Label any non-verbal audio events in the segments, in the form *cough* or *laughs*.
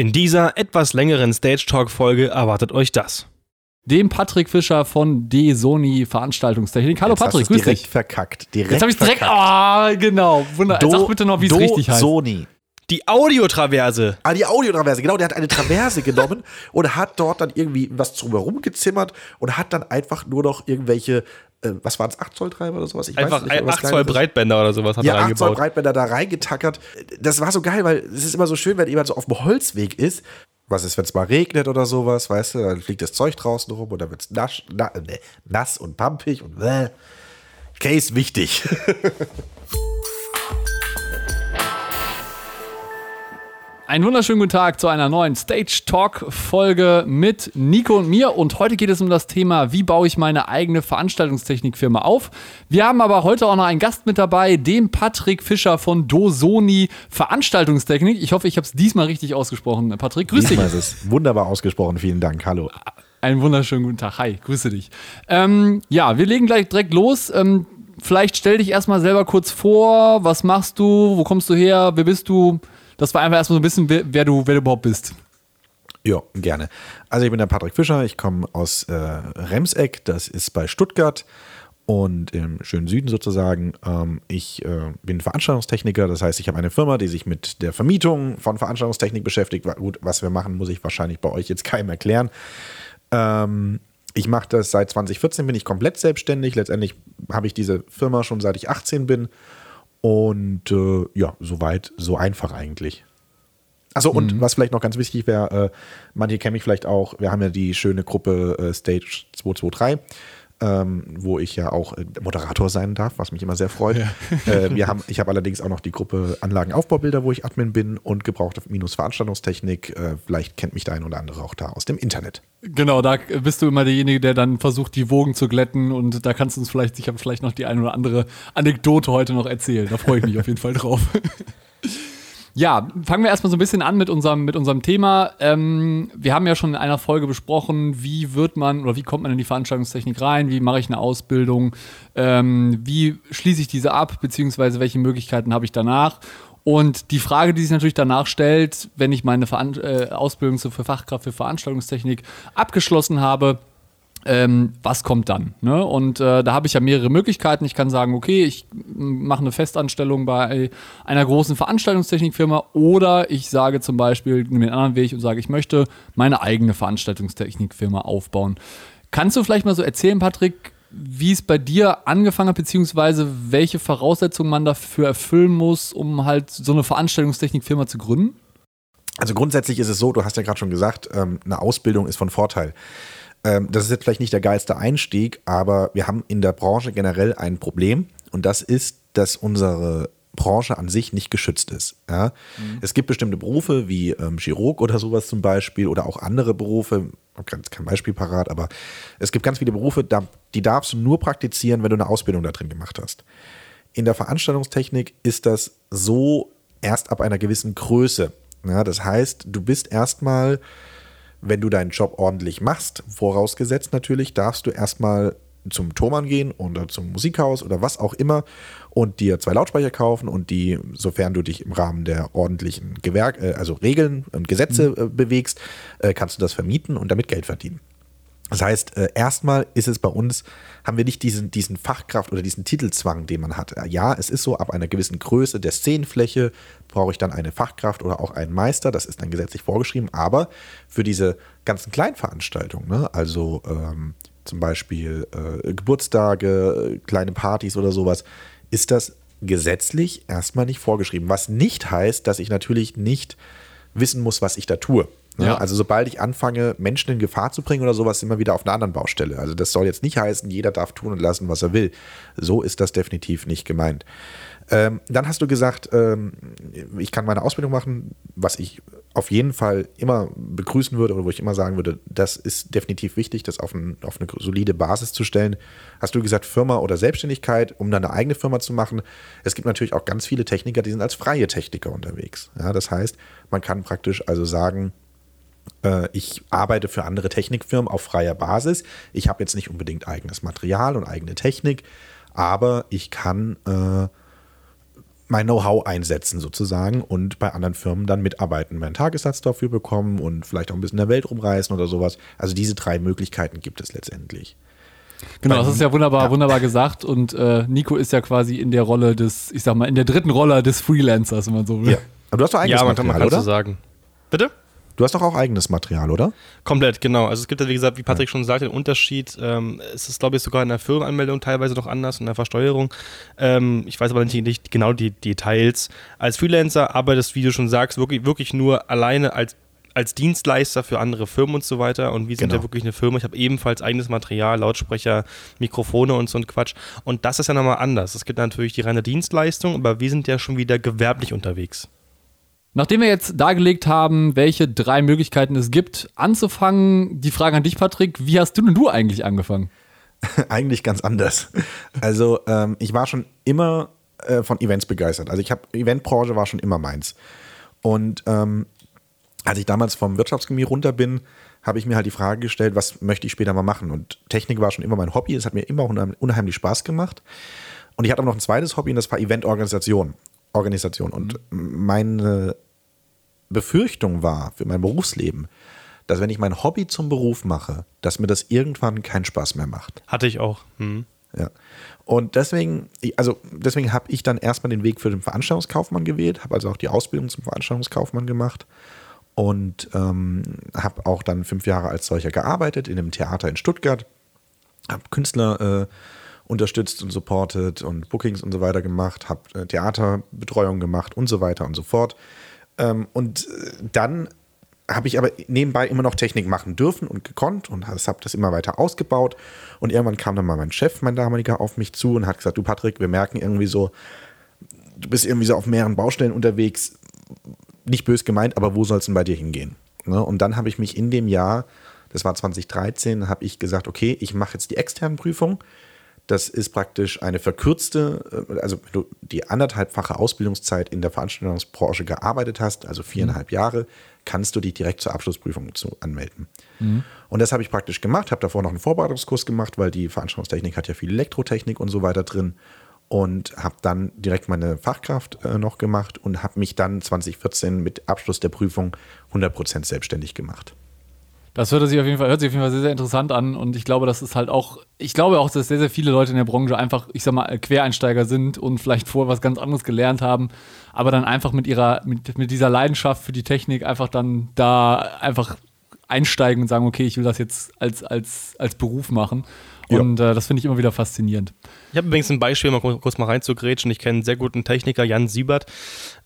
In dieser etwas längeren Stage Talk Folge erwartet euch das. Dem Patrick Fischer von D Sony Veranstaltungstechnik. Hallo Jetzt Patrick, grüß direkt dich. verkackt. Direkt Jetzt habe ich direkt. Ah, genau. Wunder. Do- Sag bitte noch, wie es richtig heißt. Sony. Die Audiotraverse. Ah, die Audiotraverse, genau, der hat eine Traverse *laughs* genommen und hat dort dann irgendwie was drumherum gezimmert und hat dann einfach nur noch irgendwelche, äh, was waren es, 8 Zoll Treiber oder sowas? Ich Einfach nicht, irgendwas 8 Zoll. Breitbänder oder sowas hat Ja, er 8 Zoll eingebaut. Breitbänder da reingetackert. Das war so geil, weil es ist immer so schön, wenn jemand so auf dem Holzweg ist. Was ist, wenn es mal regnet oder sowas, weißt du? Dann fliegt das Zeug draußen rum und dann wird es nass, na, ne, nass und pampig und bäh. Case wichtig. *laughs* Einen wunderschönen guten Tag zu einer neuen Stage Talk Folge mit Nico und mir. Und heute geht es um das Thema, wie baue ich meine eigene Veranstaltungstechnikfirma auf. Wir haben aber heute auch noch einen Gast mit dabei, den Patrick Fischer von Dosoni Veranstaltungstechnik. Ich hoffe, ich habe es diesmal richtig ausgesprochen. Patrick, grüß dich. Diesmal ist es wunderbar ausgesprochen. Vielen Dank. Hallo. Einen wunderschönen guten Tag. Hi, grüße dich. Ähm, ja, wir legen gleich direkt los. Ähm, vielleicht stell dich erstmal selber kurz vor. Was machst du? Wo kommst du her? Wer bist du? Das war einfach erstmal so ein bisschen, wer, du, wer du überhaupt bist. Ja, gerne. Also ich bin der Patrick Fischer, ich komme aus äh, Remseck, das ist bei Stuttgart und im schönen Süden sozusagen. Ähm, ich äh, bin Veranstaltungstechniker, das heißt, ich habe eine Firma, die sich mit der Vermietung von Veranstaltungstechnik beschäftigt. Gut, was wir machen, muss ich wahrscheinlich bei euch jetzt *laughs* keinem erklären. Ähm, ich mache das seit 2014, bin ich komplett selbstständig. Letztendlich habe ich diese Firma schon seit ich 18 bin. Und äh, ja, soweit, so einfach eigentlich. Achso, und was vielleicht noch ganz wichtig wäre, äh, manche kennen mich vielleicht auch, wir haben ja die schöne Gruppe äh, Stage 223, ähm, wo ich ja auch äh, Moderator sein darf, was mich immer sehr freut. Äh, wir haben, ich habe allerdings auch noch die Gruppe Anlagenaufbaubilder, wo ich Admin bin und gebrauchte minus Veranstaltungstechnik. Äh, vielleicht kennt mich der ein oder andere auch da aus dem Internet. Genau, da bist du immer derjenige, der dann versucht, die Wogen zu glätten und da kannst du uns vielleicht, ich habe vielleicht noch die eine oder andere Anekdote heute noch erzählen. Da freue ich mich auf jeden Fall drauf. *laughs* Ja, fangen wir erstmal so ein bisschen an mit unserem, mit unserem Thema. Ähm, wir haben ja schon in einer Folge besprochen, wie wird man oder wie kommt man in die Veranstaltungstechnik rein, wie mache ich eine Ausbildung, ähm, wie schließe ich diese ab, beziehungsweise welche Möglichkeiten habe ich danach. Und die Frage, die sich natürlich danach stellt, wenn ich meine Veran äh, Ausbildung für Fachkraft für Veranstaltungstechnik abgeschlossen habe, ähm, was kommt dann? Ne? Und äh, da habe ich ja mehrere Möglichkeiten. Ich kann sagen, okay, ich mache eine Festanstellung bei einer großen Veranstaltungstechnikfirma oder ich sage zum Beispiel, nehme den anderen Weg und sage, ich möchte meine eigene Veranstaltungstechnikfirma aufbauen. Kannst du vielleicht mal so erzählen, Patrick, wie es bei dir angefangen hat, beziehungsweise welche Voraussetzungen man dafür erfüllen muss, um halt so eine Veranstaltungstechnikfirma zu gründen? Also grundsätzlich ist es so, du hast ja gerade schon gesagt, ähm, eine Ausbildung ist von Vorteil. Ähm, das ist jetzt vielleicht nicht der geilste Einstieg, aber wir haben in der Branche generell ein Problem und das ist, dass unsere Branche an sich nicht geschützt ist. Ja? Es gibt bestimmte Berufe wie ähm, Chirurg oder sowas zum Beispiel oder auch andere Berufe, ich habe jetzt kein Beispiel parat, aber es gibt ganz viele Berufe, die darfst du nur praktizieren, wenn du eine Ausbildung da drin gemacht hast. In der Veranstaltungstechnik ist das so erst ab einer gewissen Größe. Ja, das heißt, du bist erstmal, wenn du deinen Job ordentlich machst, vorausgesetzt natürlich, darfst du erstmal zum Thomann gehen oder zum Musikhaus oder was auch immer und dir zwei Lautsprecher kaufen und die, sofern du dich im Rahmen der ordentlichen Gewerk, äh, also Regeln und Gesetze äh, bewegst, äh, kannst du das vermieten und damit Geld verdienen. Das heißt, äh, erstmal ist es bei uns, haben wir nicht diesen, diesen Fachkraft oder diesen Titelzwang, den man hat. Ja, es ist so, ab einer gewissen Größe der Szenenfläche brauche ich dann eine Fachkraft oder auch einen Meister, das ist dann gesetzlich vorgeschrieben, aber für diese ganzen Kleinveranstaltungen, ne, also ähm, zum Beispiel äh, Geburtstage, kleine Partys oder sowas, ist das gesetzlich erstmal nicht vorgeschrieben. Was nicht heißt, dass ich natürlich nicht wissen muss, was ich da tue. Ne? Ja. Also sobald ich anfange, Menschen in Gefahr zu bringen oder sowas, sind wir wieder auf einer anderen Baustelle. Also das soll jetzt nicht heißen, jeder darf tun und lassen, was er will. So ist das definitiv nicht gemeint. Ähm, dann hast du gesagt, ähm, ich kann meine Ausbildung machen, was ich auf jeden Fall immer begrüßen würde oder wo ich immer sagen würde, das ist definitiv wichtig, das auf, ein, auf eine solide Basis zu stellen. Hast du gesagt, Firma oder Selbstständigkeit, um dann eine eigene Firma zu machen? Es gibt natürlich auch ganz viele Techniker, die sind als freie Techniker unterwegs. Ja, das heißt, man kann praktisch also sagen, ich arbeite für andere Technikfirmen auf freier Basis. Ich habe jetzt nicht unbedingt eigenes Material und eigene Technik, aber ich kann äh, mein Know-how einsetzen sozusagen und bei anderen Firmen dann mitarbeiten, meinen Tagessatz dafür bekommen und vielleicht auch ein bisschen in der Welt rumreisen oder sowas. Also diese drei Möglichkeiten gibt es letztendlich. Genau, das ist ja wunderbar, ja. wunderbar gesagt. Und äh, Nico ist ja quasi in der Rolle des, ich sag mal, in der dritten Rolle des Freelancers, wenn man so will. Ja. Aber du hast doch eigenes ja, man Material, kann, man oder? So sagen. Bitte? Du hast doch auch eigenes Material, oder? Komplett, genau. Also es gibt ja, wie gesagt, wie Patrick ja. schon sagte, den Unterschied. Ähm, es ist, glaube ich, sogar in der Firmenanmeldung teilweise noch anders, in der Versteuerung. Ähm, ich weiß aber nicht, nicht genau die Details. Als Freelancer arbeitest, wie du schon sagst, wirklich, wirklich nur alleine als als Dienstleister für andere Firmen und so weiter. Und wir sind genau. ja wirklich eine Firma. Ich habe ebenfalls eigenes Material, Lautsprecher, Mikrofone und so ein Quatsch. Und das ist ja nochmal anders. Es gibt natürlich die reine Dienstleistung, aber wir sind ja schon wieder gewerblich unterwegs. Nachdem wir jetzt dargelegt haben, welche drei Möglichkeiten es gibt, anzufangen, die Frage an dich, Patrick, wie hast du denn du eigentlich angefangen? *laughs* eigentlich ganz anders. Also ähm, ich war schon immer äh, von Events begeistert. Also ich habe Eventbranche war schon immer meins. Und ähm, als ich damals vom Wirtschaftschemie runter bin, habe ich mir halt die Frage gestellt, was möchte ich später mal machen? Und Technik war schon immer mein Hobby, es hat mir immer unheimlich Spaß gemacht. Und ich hatte auch noch ein zweites Hobby und das war Eventorganisation. Organisation. Und meine Befürchtung war für mein Berufsleben, dass wenn ich mein Hobby zum Beruf mache, dass mir das irgendwann keinen Spaß mehr macht. Hatte ich auch. Mhm. Ja. Und deswegen, also deswegen habe ich dann erstmal den Weg für den Veranstaltungskaufmann gewählt, habe also auch die Ausbildung zum Veranstaltungskaufmann gemacht und ähm, habe auch dann fünf Jahre als solcher gearbeitet in einem Theater in Stuttgart, habe Künstler äh, unterstützt und supportet und Bookings und so weiter gemacht, habe äh, Theaterbetreuung gemacht und so weiter und so fort. Ähm, und äh, dann habe ich aber nebenbei immer noch Technik machen dürfen und gekonnt und habe das immer weiter ausgebaut. Und irgendwann kam dann mal mein Chef, mein damaliger, auf mich zu und hat gesagt: Du, Patrick, wir merken irgendwie so, du bist irgendwie so auf mehreren Baustellen unterwegs nicht bös gemeint, aber wo soll es denn bei dir hingehen? Ne? Und dann habe ich mich in dem Jahr, das war 2013, habe ich gesagt, okay, ich mache jetzt die externen Prüfung. Das ist praktisch eine verkürzte, äh, also wenn du die anderthalbfache Ausbildungszeit in der Veranstaltungsbranche gearbeitet hast, also viereinhalb mhm. Jahre, kannst du dich direkt zur Abschlussprüfung zu anmelden. Mhm. Und das habe ich praktisch gemacht, habe davor noch einen Vorbereitungskurs gemacht, weil die Veranstaltungstechnik hat ja viel Elektrotechnik und so weiter drin und habe dann direkt meine Fachkraft äh, noch gemacht und habe mich dann 2014 mit Abschluss der Prüfung 100% selbstständig gemacht. Das hört sich auf jeden Fall, hört sich auf jeden Fall sehr, sehr interessant an und ich glaube, das ist halt auch, ich glaube auch, dass sehr, sehr viele Leute in der Branche einfach, ich sag mal, Quereinsteiger sind und vielleicht vorher was ganz anderes gelernt haben, aber dann einfach mit ihrer, mit, mit dieser Leidenschaft für die Technik einfach dann da einfach einsteigen und sagen, okay, ich will das jetzt als, als, als Beruf machen. Und äh, das finde ich immer wieder faszinierend. Ich habe übrigens ein Beispiel, mal kurz mal reinzugrätschen. Ich kenne einen sehr guten Techniker, Jan Siebert,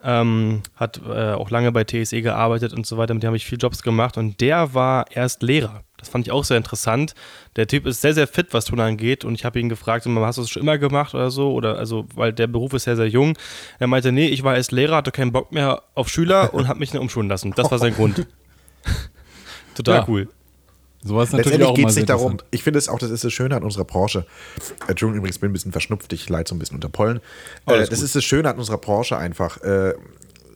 ähm, hat äh, auch lange bei TSE gearbeitet und so weiter. Mit dem habe ich viele Jobs gemacht und der war erst Lehrer. Das fand ich auch sehr interessant. Der Typ ist sehr, sehr fit, was Tun angeht. Und ich habe ihn gefragt, hast du das schon immer gemacht oder so? Oder also, weil der Beruf ist sehr, sehr jung. Er meinte, nee, ich war erst Lehrer, hatte keinen Bock mehr auf Schüler und habe mich dann umschulen lassen. Das war sein *laughs* Grund. Total ja. cool. Sowas Letztendlich geht es nicht darum, ich finde es auch, das ist das Schöne an unserer Branche. Entschuldigung, übrigens bin ein bisschen verschnupft, ich leide so ein bisschen unter Pollen. Äh, das gut. ist das Schöne an unserer Branche einfach, äh,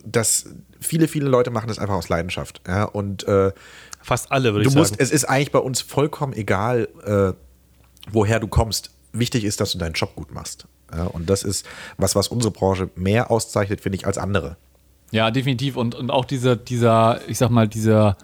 dass viele, viele Leute machen das einfach aus Leidenschaft. Ja? Und äh, fast alle, würde ich musst, sagen. Es ist eigentlich bei uns vollkommen egal, woher du kommst. Wichtig ist, dass du deinen Job gut machst. Ja? Und das ist was, was unsere Branche mehr auszeichnet, finde ich, als andere. Ja, definitiv. Und, und auch dieser, dieser, ich sag mal, dieser,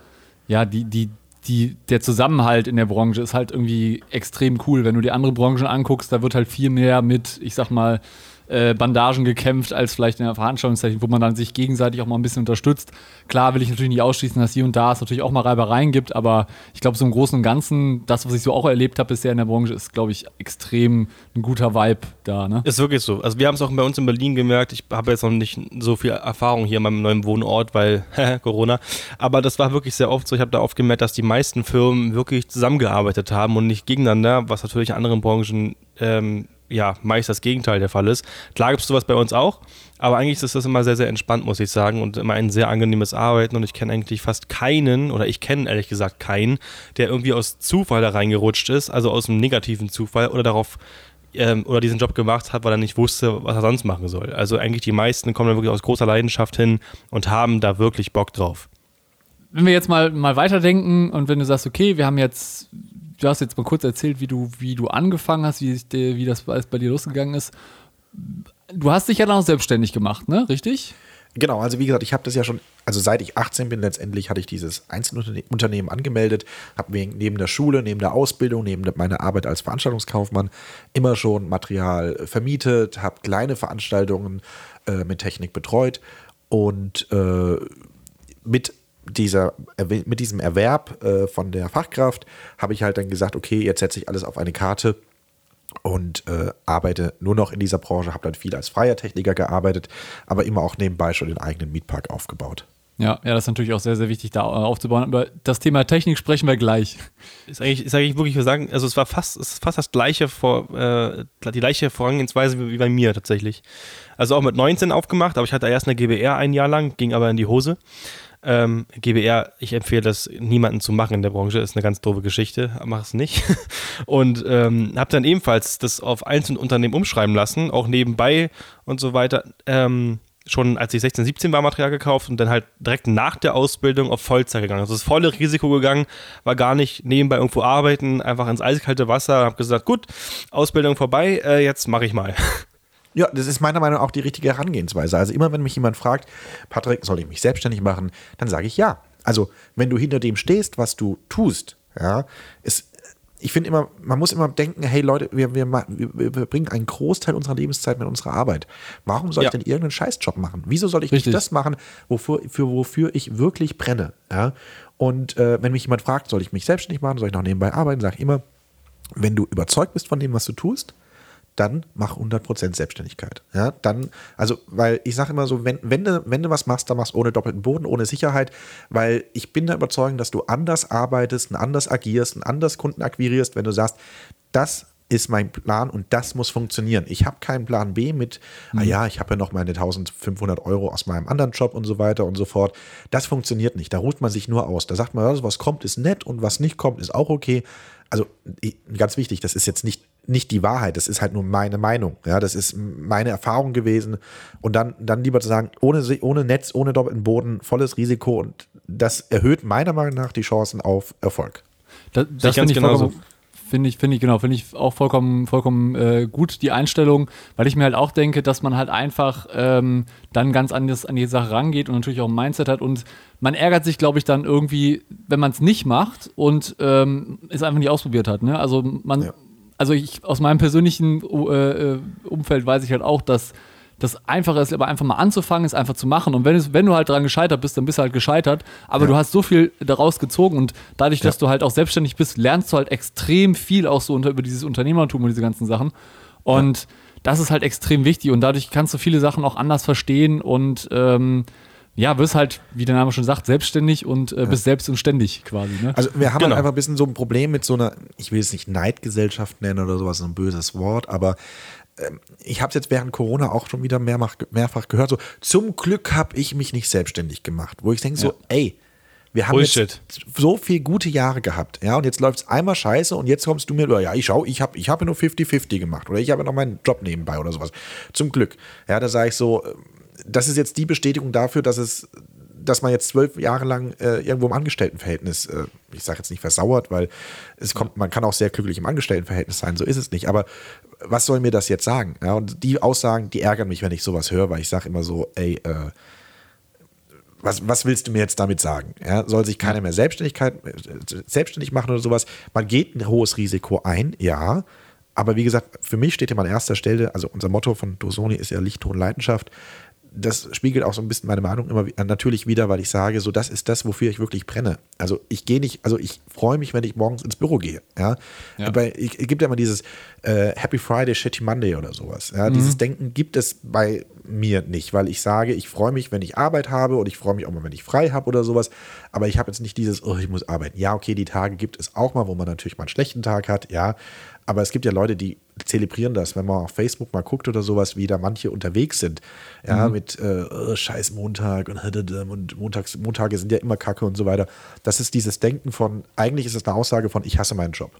ja, die, die, die, der Zusammenhalt in der Branche ist halt irgendwie extrem cool. Wenn du die andere Branchen anguckst, da wird halt viel mehr mit, ich sag mal, äh, Bandagen gekämpft, als vielleicht in der Veranstaltungstechnik, wo man dann sich gegenseitig auch mal ein bisschen unterstützt. Klar will ich natürlich nicht ausschließen, dass hier und da es natürlich auch mal Reibereien gibt, aber ich glaube, so im Großen und Ganzen, das, was ich so auch erlebt habe bisher in der Branche, ist, glaube ich, extrem ein guter Vibe da. Ne? Ist wirklich so. Also wir haben es auch bei uns in Berlin gemerkt, ich habe jetzt noch nicht so viel Erfahrung hier in meinem neuen Wohnort, weil *laughs* Corona, aber das war wirklich sehr oft so. Ich habe da oft gemerkt, dass die meisten Firmen wirklich zusammengearbeitet haben und nicht gegeneinander, was natürlich in anderen Branchen ähm, ja, meist das Gegenteil der Fall ist. Klar gibt es sowas bei uns auch, aber eigentlich ist das immer sehr, sehr entspannt, muss ich sagen, und immer ein sehr angenehmes Arbeiten. Und ich kenne eigentlich fast keinen, oder ich kenne ehrlich gesagt keinen, der irgendwie aus Zufall da reingerutscht ist, also aus einem negativen Zufall oder darauf ähm, oder diesen Job gemacht hat, weil er nicht wusste, was er sonst machen soll. Also eigentlich die meisten kommen da wirklich aus großer Leidenschaft hin und haben da wirklich Bock drauf. Wenn wir jetzt mal, mal weiterdenken und wenn du sagst, okay, wir haben jetzt du hast jetzt mal kurz erzählt, wie du, wie du angefangen hast, wie, wie das bei dir losgegangen ist. du hast dich ja dann auch selbstständig gemacht, ne? Richtig? Genau, also wie gesagt, ich habe das ja schon, also seit ich 18 bin, letztendlich hatte ich dieses Einzelunternehmen angemeldet, habe neben der Schule, neben der Ausbildung, neben meiner Arbeit als Veranstaltungskaufmann immer schon Material vermietet, habe kleine Veranstaltungen äh, mit Technik betreut und äh, mit dieser, mit diesem Erwerb äh, von der Fachkraft habe ich halt dann gesagt, okay, jetzt setze ich alles auf eine Karte und äh, arbeite nur noch in dieser Branche, habe dann viel als freier Techniker gearbeitet, aber immer auch nebenbei schon den eigenen Mietpark aufgebaut. Ja, ja, das ist natürlich auch sehr, sehr wichtig, da aufzubauen. Aber das Thema Technik sprechen wir gleich. Ist eigentlich, ist eigentlich wirklich, wir sagen, also es war fast, es ist fast das gleiche vor, äh, die gleiche Vorangehensweise wie bei mir tatsächlich. Also auch mit 19 aufgemacht, aber ich hatte erst eine GBR ein Jahr lang, ging aber in die Hose. Ähm, GBR, ich empfehle das niemanden zu machen in der Branche, ist eine ganz doofe Geschichte, mach es nicht. *laughs* Und ähm, habe dann ebenfalls das auf einzelne Unternehmen umschreiben lassen, auch nebenbei und so weiter. Ähm, schon als ich 16, 17 war, Material gekauft und dann halt direkt nach der Ausbildung auf Vollzeit gegangen. Also das volle Risiko gegangen, war gar nicht nebenbei irgendwo arbeiten, einfach ins eiskalte Wasser, habe gesagt, gut, Ausbildung vorbei, äh, jetzt mache ich mal. *laughs* Ja, das ist meiner Meinung nach auch die richtige Herangehensweise. Also immer, wenn mich jemand fragt, Patrick, soll ich mich selbstständig machen, dann sage ich ja. Also wenn du hinter dem stehst, was du tust, ja, ist, ich finde immer, man muss immer denken, hey Leute, wir, wir, wir, bringen einen Großteil unserer Lebenszeit mit unserer Arbeit. Warum soll ja. ich denn irgendeinen Scheißjob machen? Wieso soll ich Richtig. nicht das machen, wofür, für, wofür ich wirklich brenne? Ja? Und äh, wenn mich jemand fragt, soll ich mich selbstständig machen, soll ich noch nebenbei arbeiten, sage ich immer, wenn du überzeugt bist von dem, was du tust, dann mach 100% Selbstständigkeit. Ja, dann, also, weil ich sage immer so, wenn, wenn, du, wenn du was machst, dann machst du ohne doppelten Boden, ohne Sicherheit, weil ich bin der Überzeugung, dass du anders arbeitest, anders agierst, anders Kunden akquirierst, wenn du sagst, das ist mein Plan und das muss funktionieren. Ich habe keinen Plan B mit, mhm. ah ja, ich habe ja noch meine 1500 Euro aus meinem anderen Job und so weiter und so fort. Das funktioniert nicht. Da ruht man sich nur aus. Da sagt man, was kommt, ist nett und was nicht kommt, ist auch okay. Also ganz wichtig, das ist jetzt nicht nicht die Wahrheit, das ist halt nur meine Meinung. Ja, das ist meine Erfahrung gewesen. Und dann, dann lieber zu sagen, ohne, ohne Netz, ohne doppelten Boden, volles Risiko und das erhöht meiner Meinung nach die Chancen auf Erfolg. Das, das finde ich, genauso. Finde ich, finde ich, genau, finde ich auch vollkommen, vollkommen äh, gut, die Einstellung, weil ich mir halt auch denke, dass man halt einfach ähm, dann ganz anders an die Sache rangeht und natürlich auch ein Mindset hat und man ärgert sich, glaube ich, dann irgendwie, wenn man es nicht macht und ähm, es einfach nicht ausprobiert hat. Ne? Also man, ja also ich aus meinem persönlichen äh, äh, Umfeld weiß ich halt auch, dass das Einfache ist, aber einfach mal anzufangen, ist einfach zu machen. Und wenn, es, wenn du halt daran gescheitert bist, dann bist du halt gescheitert. Aber ja. du hast so viel daraus gezogen und dadurch, dass ja. du halt auch selbstständig bist, lernst du halt extrem viel auch so unter, über dieses Unternehmertum und diese ganzen Sachen. Und ja. das ist halt extrem wichtig und dadurch kannst du viele Sachen auch anders verstehen und ähm, ja, wirst halt, wie der Name schon sagt, selbstständig und äh, bist ja. selbst und ständig quasi. Ne? Also wir haben genau. halt einfach ein bisschen so ein Problem mit so einer, ich will es nicht Neidgesellschaft nennen oder sowas, so ein böses Wort, aber ähm, ich habe es jetzt während Corona auch schon wieder mehrfach, mehrfach gehört, so zum Glück habe ich mich nicht selbstständig gemacht, wo ich denke so, ey, wir haben Bullshit. jetzt so viele gute Jahre gehabt, ja, und jetzt läuft es einmal scheiße und jetzt kommst du mir, ja, ich schau, ich habe ich hab ja nur 50-50 gemacht oder ich habe ja noch meinen Job nebenbei oder sowas. Zum Glück. Ja, da sage ich so, das ist jetzt die Bestätigung dafür, dass es dass man jetzt zwölf Jahre lang äh, irgendwo im Angestelltenverhältnis, äh, ich sage jetzt nicht versauert, weil es kommt, man kann auch sehr glücklich im Angestelltenverhältnis sein, so ist es nicht. Aber was soll mir das jetzt sagen? Ja, und die Aussagen, die ärgern mich, wenn ich sowas höre, weil ich sage immer so, ey, äh, was, was willst du mir jetzt damit sagen? Ja, soll sich keiner mehr Selbstständigkeit, äh, selbstständig machen oder sowas? Man geht ein hohes Risiko ein, ja. Aber wie gesagt, für mich steht immer an erster Stelle, also unser Motto von Dosoni ist ja Licht, Ton, Leidenschaft das spiegelt auch so ein bisschen meine Meinung immer natürlich wieder, weil ich sage, so das ist das, wofür ich wirklich brenne. Also ich gehe nicht, also ich freue mich, wenn ich morgens ins Büro gehe. Ja, ja. Ich, es gibt ja immer dieses äh, Happy Friday, Shitty Monday oder sowas. Ja, mhm. Dieses Denken gibt es bei mir nicht, weil ich sage, ich freue mich, wenn ich Arbeit habe und ich freue mich auch mal, wenn ich frei habe oder sowas. Aber ich habe jetzt nicht dieses, oh, ich muss arbeiten. Ja, okay, die Tage gibt es auch mal, wo man natürlich mal einen schlechten Tag hat. Ja, aber es gibt ja Leute, die zelebrieren das, wenn man auf Facebook mal guckt oder sowas, wie da manche unterwegs sind. Ja, mhm. mit äh, oh, Scheiß Montag und, *laughs* und Montags, Montage sind ja immer Kacke und so weiter. Das ist dieses Denken von, eigentlich ist es eine Aussage von, ich hasse meinen Job.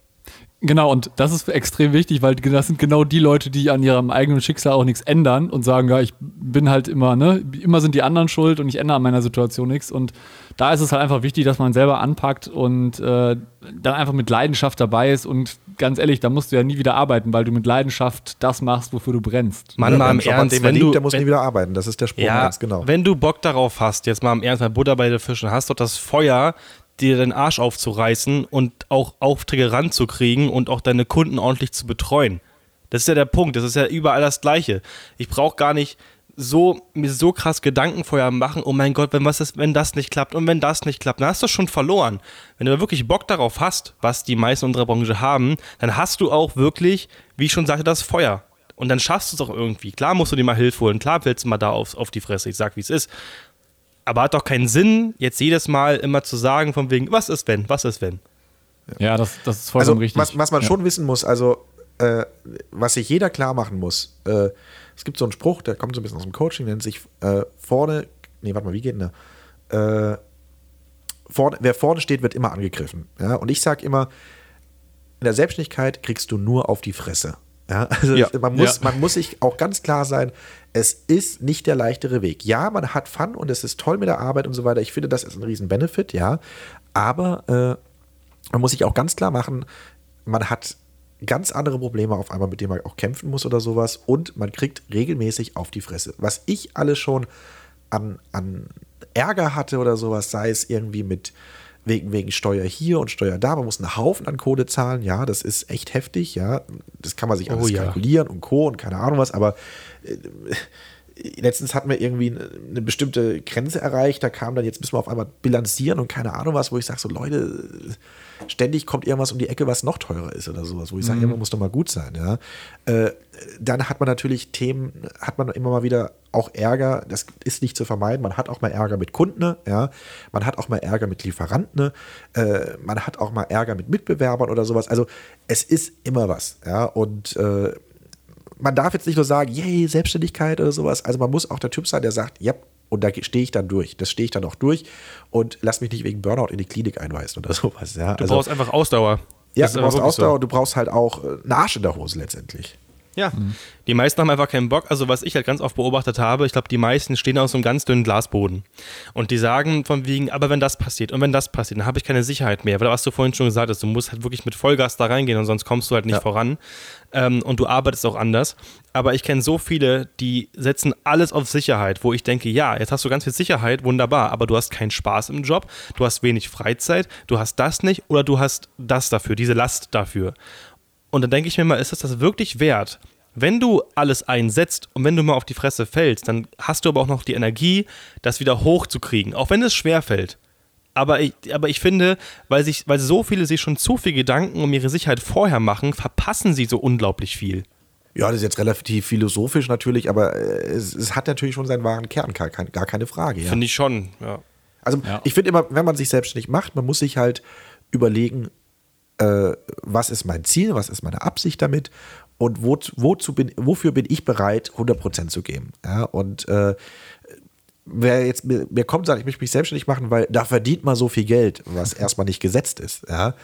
Genau, und das ist extrem wichtig, weil das sind genau die Leute, die an ihrem eigenen Schicksal auch nichts ändern und sagen, ja, ich bin halt immer, ne, immer sind die anderen schuld und ich ändere an meiner Situation nichts. Und da ist es halt einfach wichtig, dass man selber anpackt und äh, dann einfach mit Leidenschaft dabei ist und ganz ehrlich, da musst du ja nie wieder arbeiten, weil du mit Leidenschaft das machst, wofür du brennst. Mann, mal im Ernst, wenn liebt, du, der muss wenn, nie wieder arbeiten. Das ist der Spruch ja, ganz genau. wenn du Bock darauf hast, jetzt mal im Ernst, mal Butter bei den Fischen, hast doch das Feuer, dir den Arsch aufzureißen und auch Aufträge ranzukriegen und auch deine Kunden ordentlich zu betreuen. Das ist ja der Punkt. Das ist ja überall das Gleiche. Ich brauche gar nicht so, mir so krass Gedanken vorher machen, oh mein Gott, wenn, was ist, wenn das nicht klappt und wenn das nicht klappt, dann hast du schon verloren. Wenn du wirklich Bock darauf hast, was die meisten unserer Branche haben, dann hast du auch wirklich, wie ich schon sagte, das Feuer. Und dann schaffst du es auch irgendwie. Klar musst du dir mal Hilfe holen, klar fällst du mal da auf, auf die Fresse, ich sag, wie es ist. Aber hat doch keinen Sinn, jetzt jedes Mal immer zu sagen, von wegen, was ist wenn, was ist wenn. Ja, das, das ist vollkommen Also, richtig. was, was man ja. schon wissen muss, also, äh, was sich jeder klar machen muss, äh, es gibt so einen Spruch, der kommt so ein bisschen aus dem Coaching, nennt sich äh, vorne, nee, warte mal, wie geht denn der? Äh, vorne, wer vorne steht, wird immer angegriffen. Ja? Und ich sage immer, in der Selbstständigkeit kriegst du nur auf die Fresse. Ja, *laughs* also Ja. Man, muss, man muss sich auch ganz klar sein, es ist nicht der leichtere Weg. Ja, man hat Fun und es ist toll mit der Arbeit und so weiter. Ich finde, das ist ein riesen Benefit, ja. Aber äh, man muss sich auch ganz klar machen, man hat ganz andere Probleme auf einmal, mit denen man auch kämpfen muss oder sowas und man kriegt regelmäßig auf die Fresse. Was ich alles schon an, an Ärger hatte oder sowas, sei es irgendwie mit wegen, wegen Steuer hier und Steuer da, man muss einen Haufen an Kohle zahlen, ja, das ist echt heftig, ja, das kann man sich alles Oh ja. kalkulieren und Co. und keine Ahnung was, aber äh, letztens hatten wir irgendwie eine, eine bestimmte Grenze erreicht, da kam dann, jetzt müssen wir auf einmal bilanzieren und keine Ahnung was, wo ich sage, so Leute, ständig kommt irgendwas um die Ecke, was noch teurer ist oder sowas, wo ich sage, irgendwann muss doch mal gut sein, ja. Äh, dann hat man natürlich Themen, hat man immer mal wieder auch Ärger, das ist nicht zu vermeiden, man hat auch mal Ärger mit Kunden, ja, man hat auch mal Ärger mit Lieferanten, äh, man hat auch mal Ärger mit Mitbewerbern oder sowas, also es ist immer was, ja, und äh, man darf jetzt nicht nur sagen, yay, Selbstständigkeit oder sowas. Also man muss auch der Typ sein, der sagt, ja, und da stehe ich dann durch. Das stehe ich dann auch durch und lass mich nicht wegen Burnout in die Klinik einweisen oder *laughs* sowas. Ja, Du also, brauchst einfach Ausdauer. ja, Das du brauchst Ausdauer so. und du brauchst halt auch äh, einen Arsch in der Hose letztendlich. Ja, die meisten haben einfach keinen Bock. Also was ich halt ganz oft beobachtet habe, ich glaube, die meisten stehen auf so einem ganz dünnen Glasboden. Und die sagen von wegen, aber wenn das passiert und wenn das passiert, dann habe ich keine Sicherheit mehr. Weil was du vorhin schon gesagt hast, du musst halt wirklich mit Vollgas da reingehen und sonst kommst du halt nicht Ja. voran. Ähm, und du arbeitest auch anders. Aber ich kenne so viele, die setzen alles auf Sicherheit, wo ich denke, ja, jetzt hast du ganz viel Sicherheit, wunderbar, aber du hast keinen Spaß im Job, du hast wenig Freizeit, du hast das nicht oder du hast das dafür, diese Last dafür. Und dann denke ich mir mal, ist es das wirklich wert? Wenn du alles einsetzt und wenn du mal auf die Fresse fällst, dann hast du aber auch noch die Energie, das wieder hochzukriegen, auch wenn es schwer fällt. Aber ich, aber ich finde, weil, sich, weil so viele sich schon zu viel Gedanken um ihre Sicherheit vorher machen, verpassen sie so unglaublich viel. Ja, das ist jetzt relativ philosophisch natürlich, aber äh, es, es hat natürlich schon seinen wahren Kern, gar, gar keine Frage. Ja. Finde ich schon, ja. Also Ja. ich finde immer, wenn man sich selbstständig macht, man muss sich halt überlegen, äh, was ist mein Ziel, was ist meine Absicht damit und wo, wozu bin, wofür bin ich bereit, 100% zu geben. Ja, und äh, wer jetzt mir, mir kommt sagt, ich möchte mich selbstständig machen, weil da verdient man so viel Geld, was *laughs* erstmal nicht gesetzt ist, ja,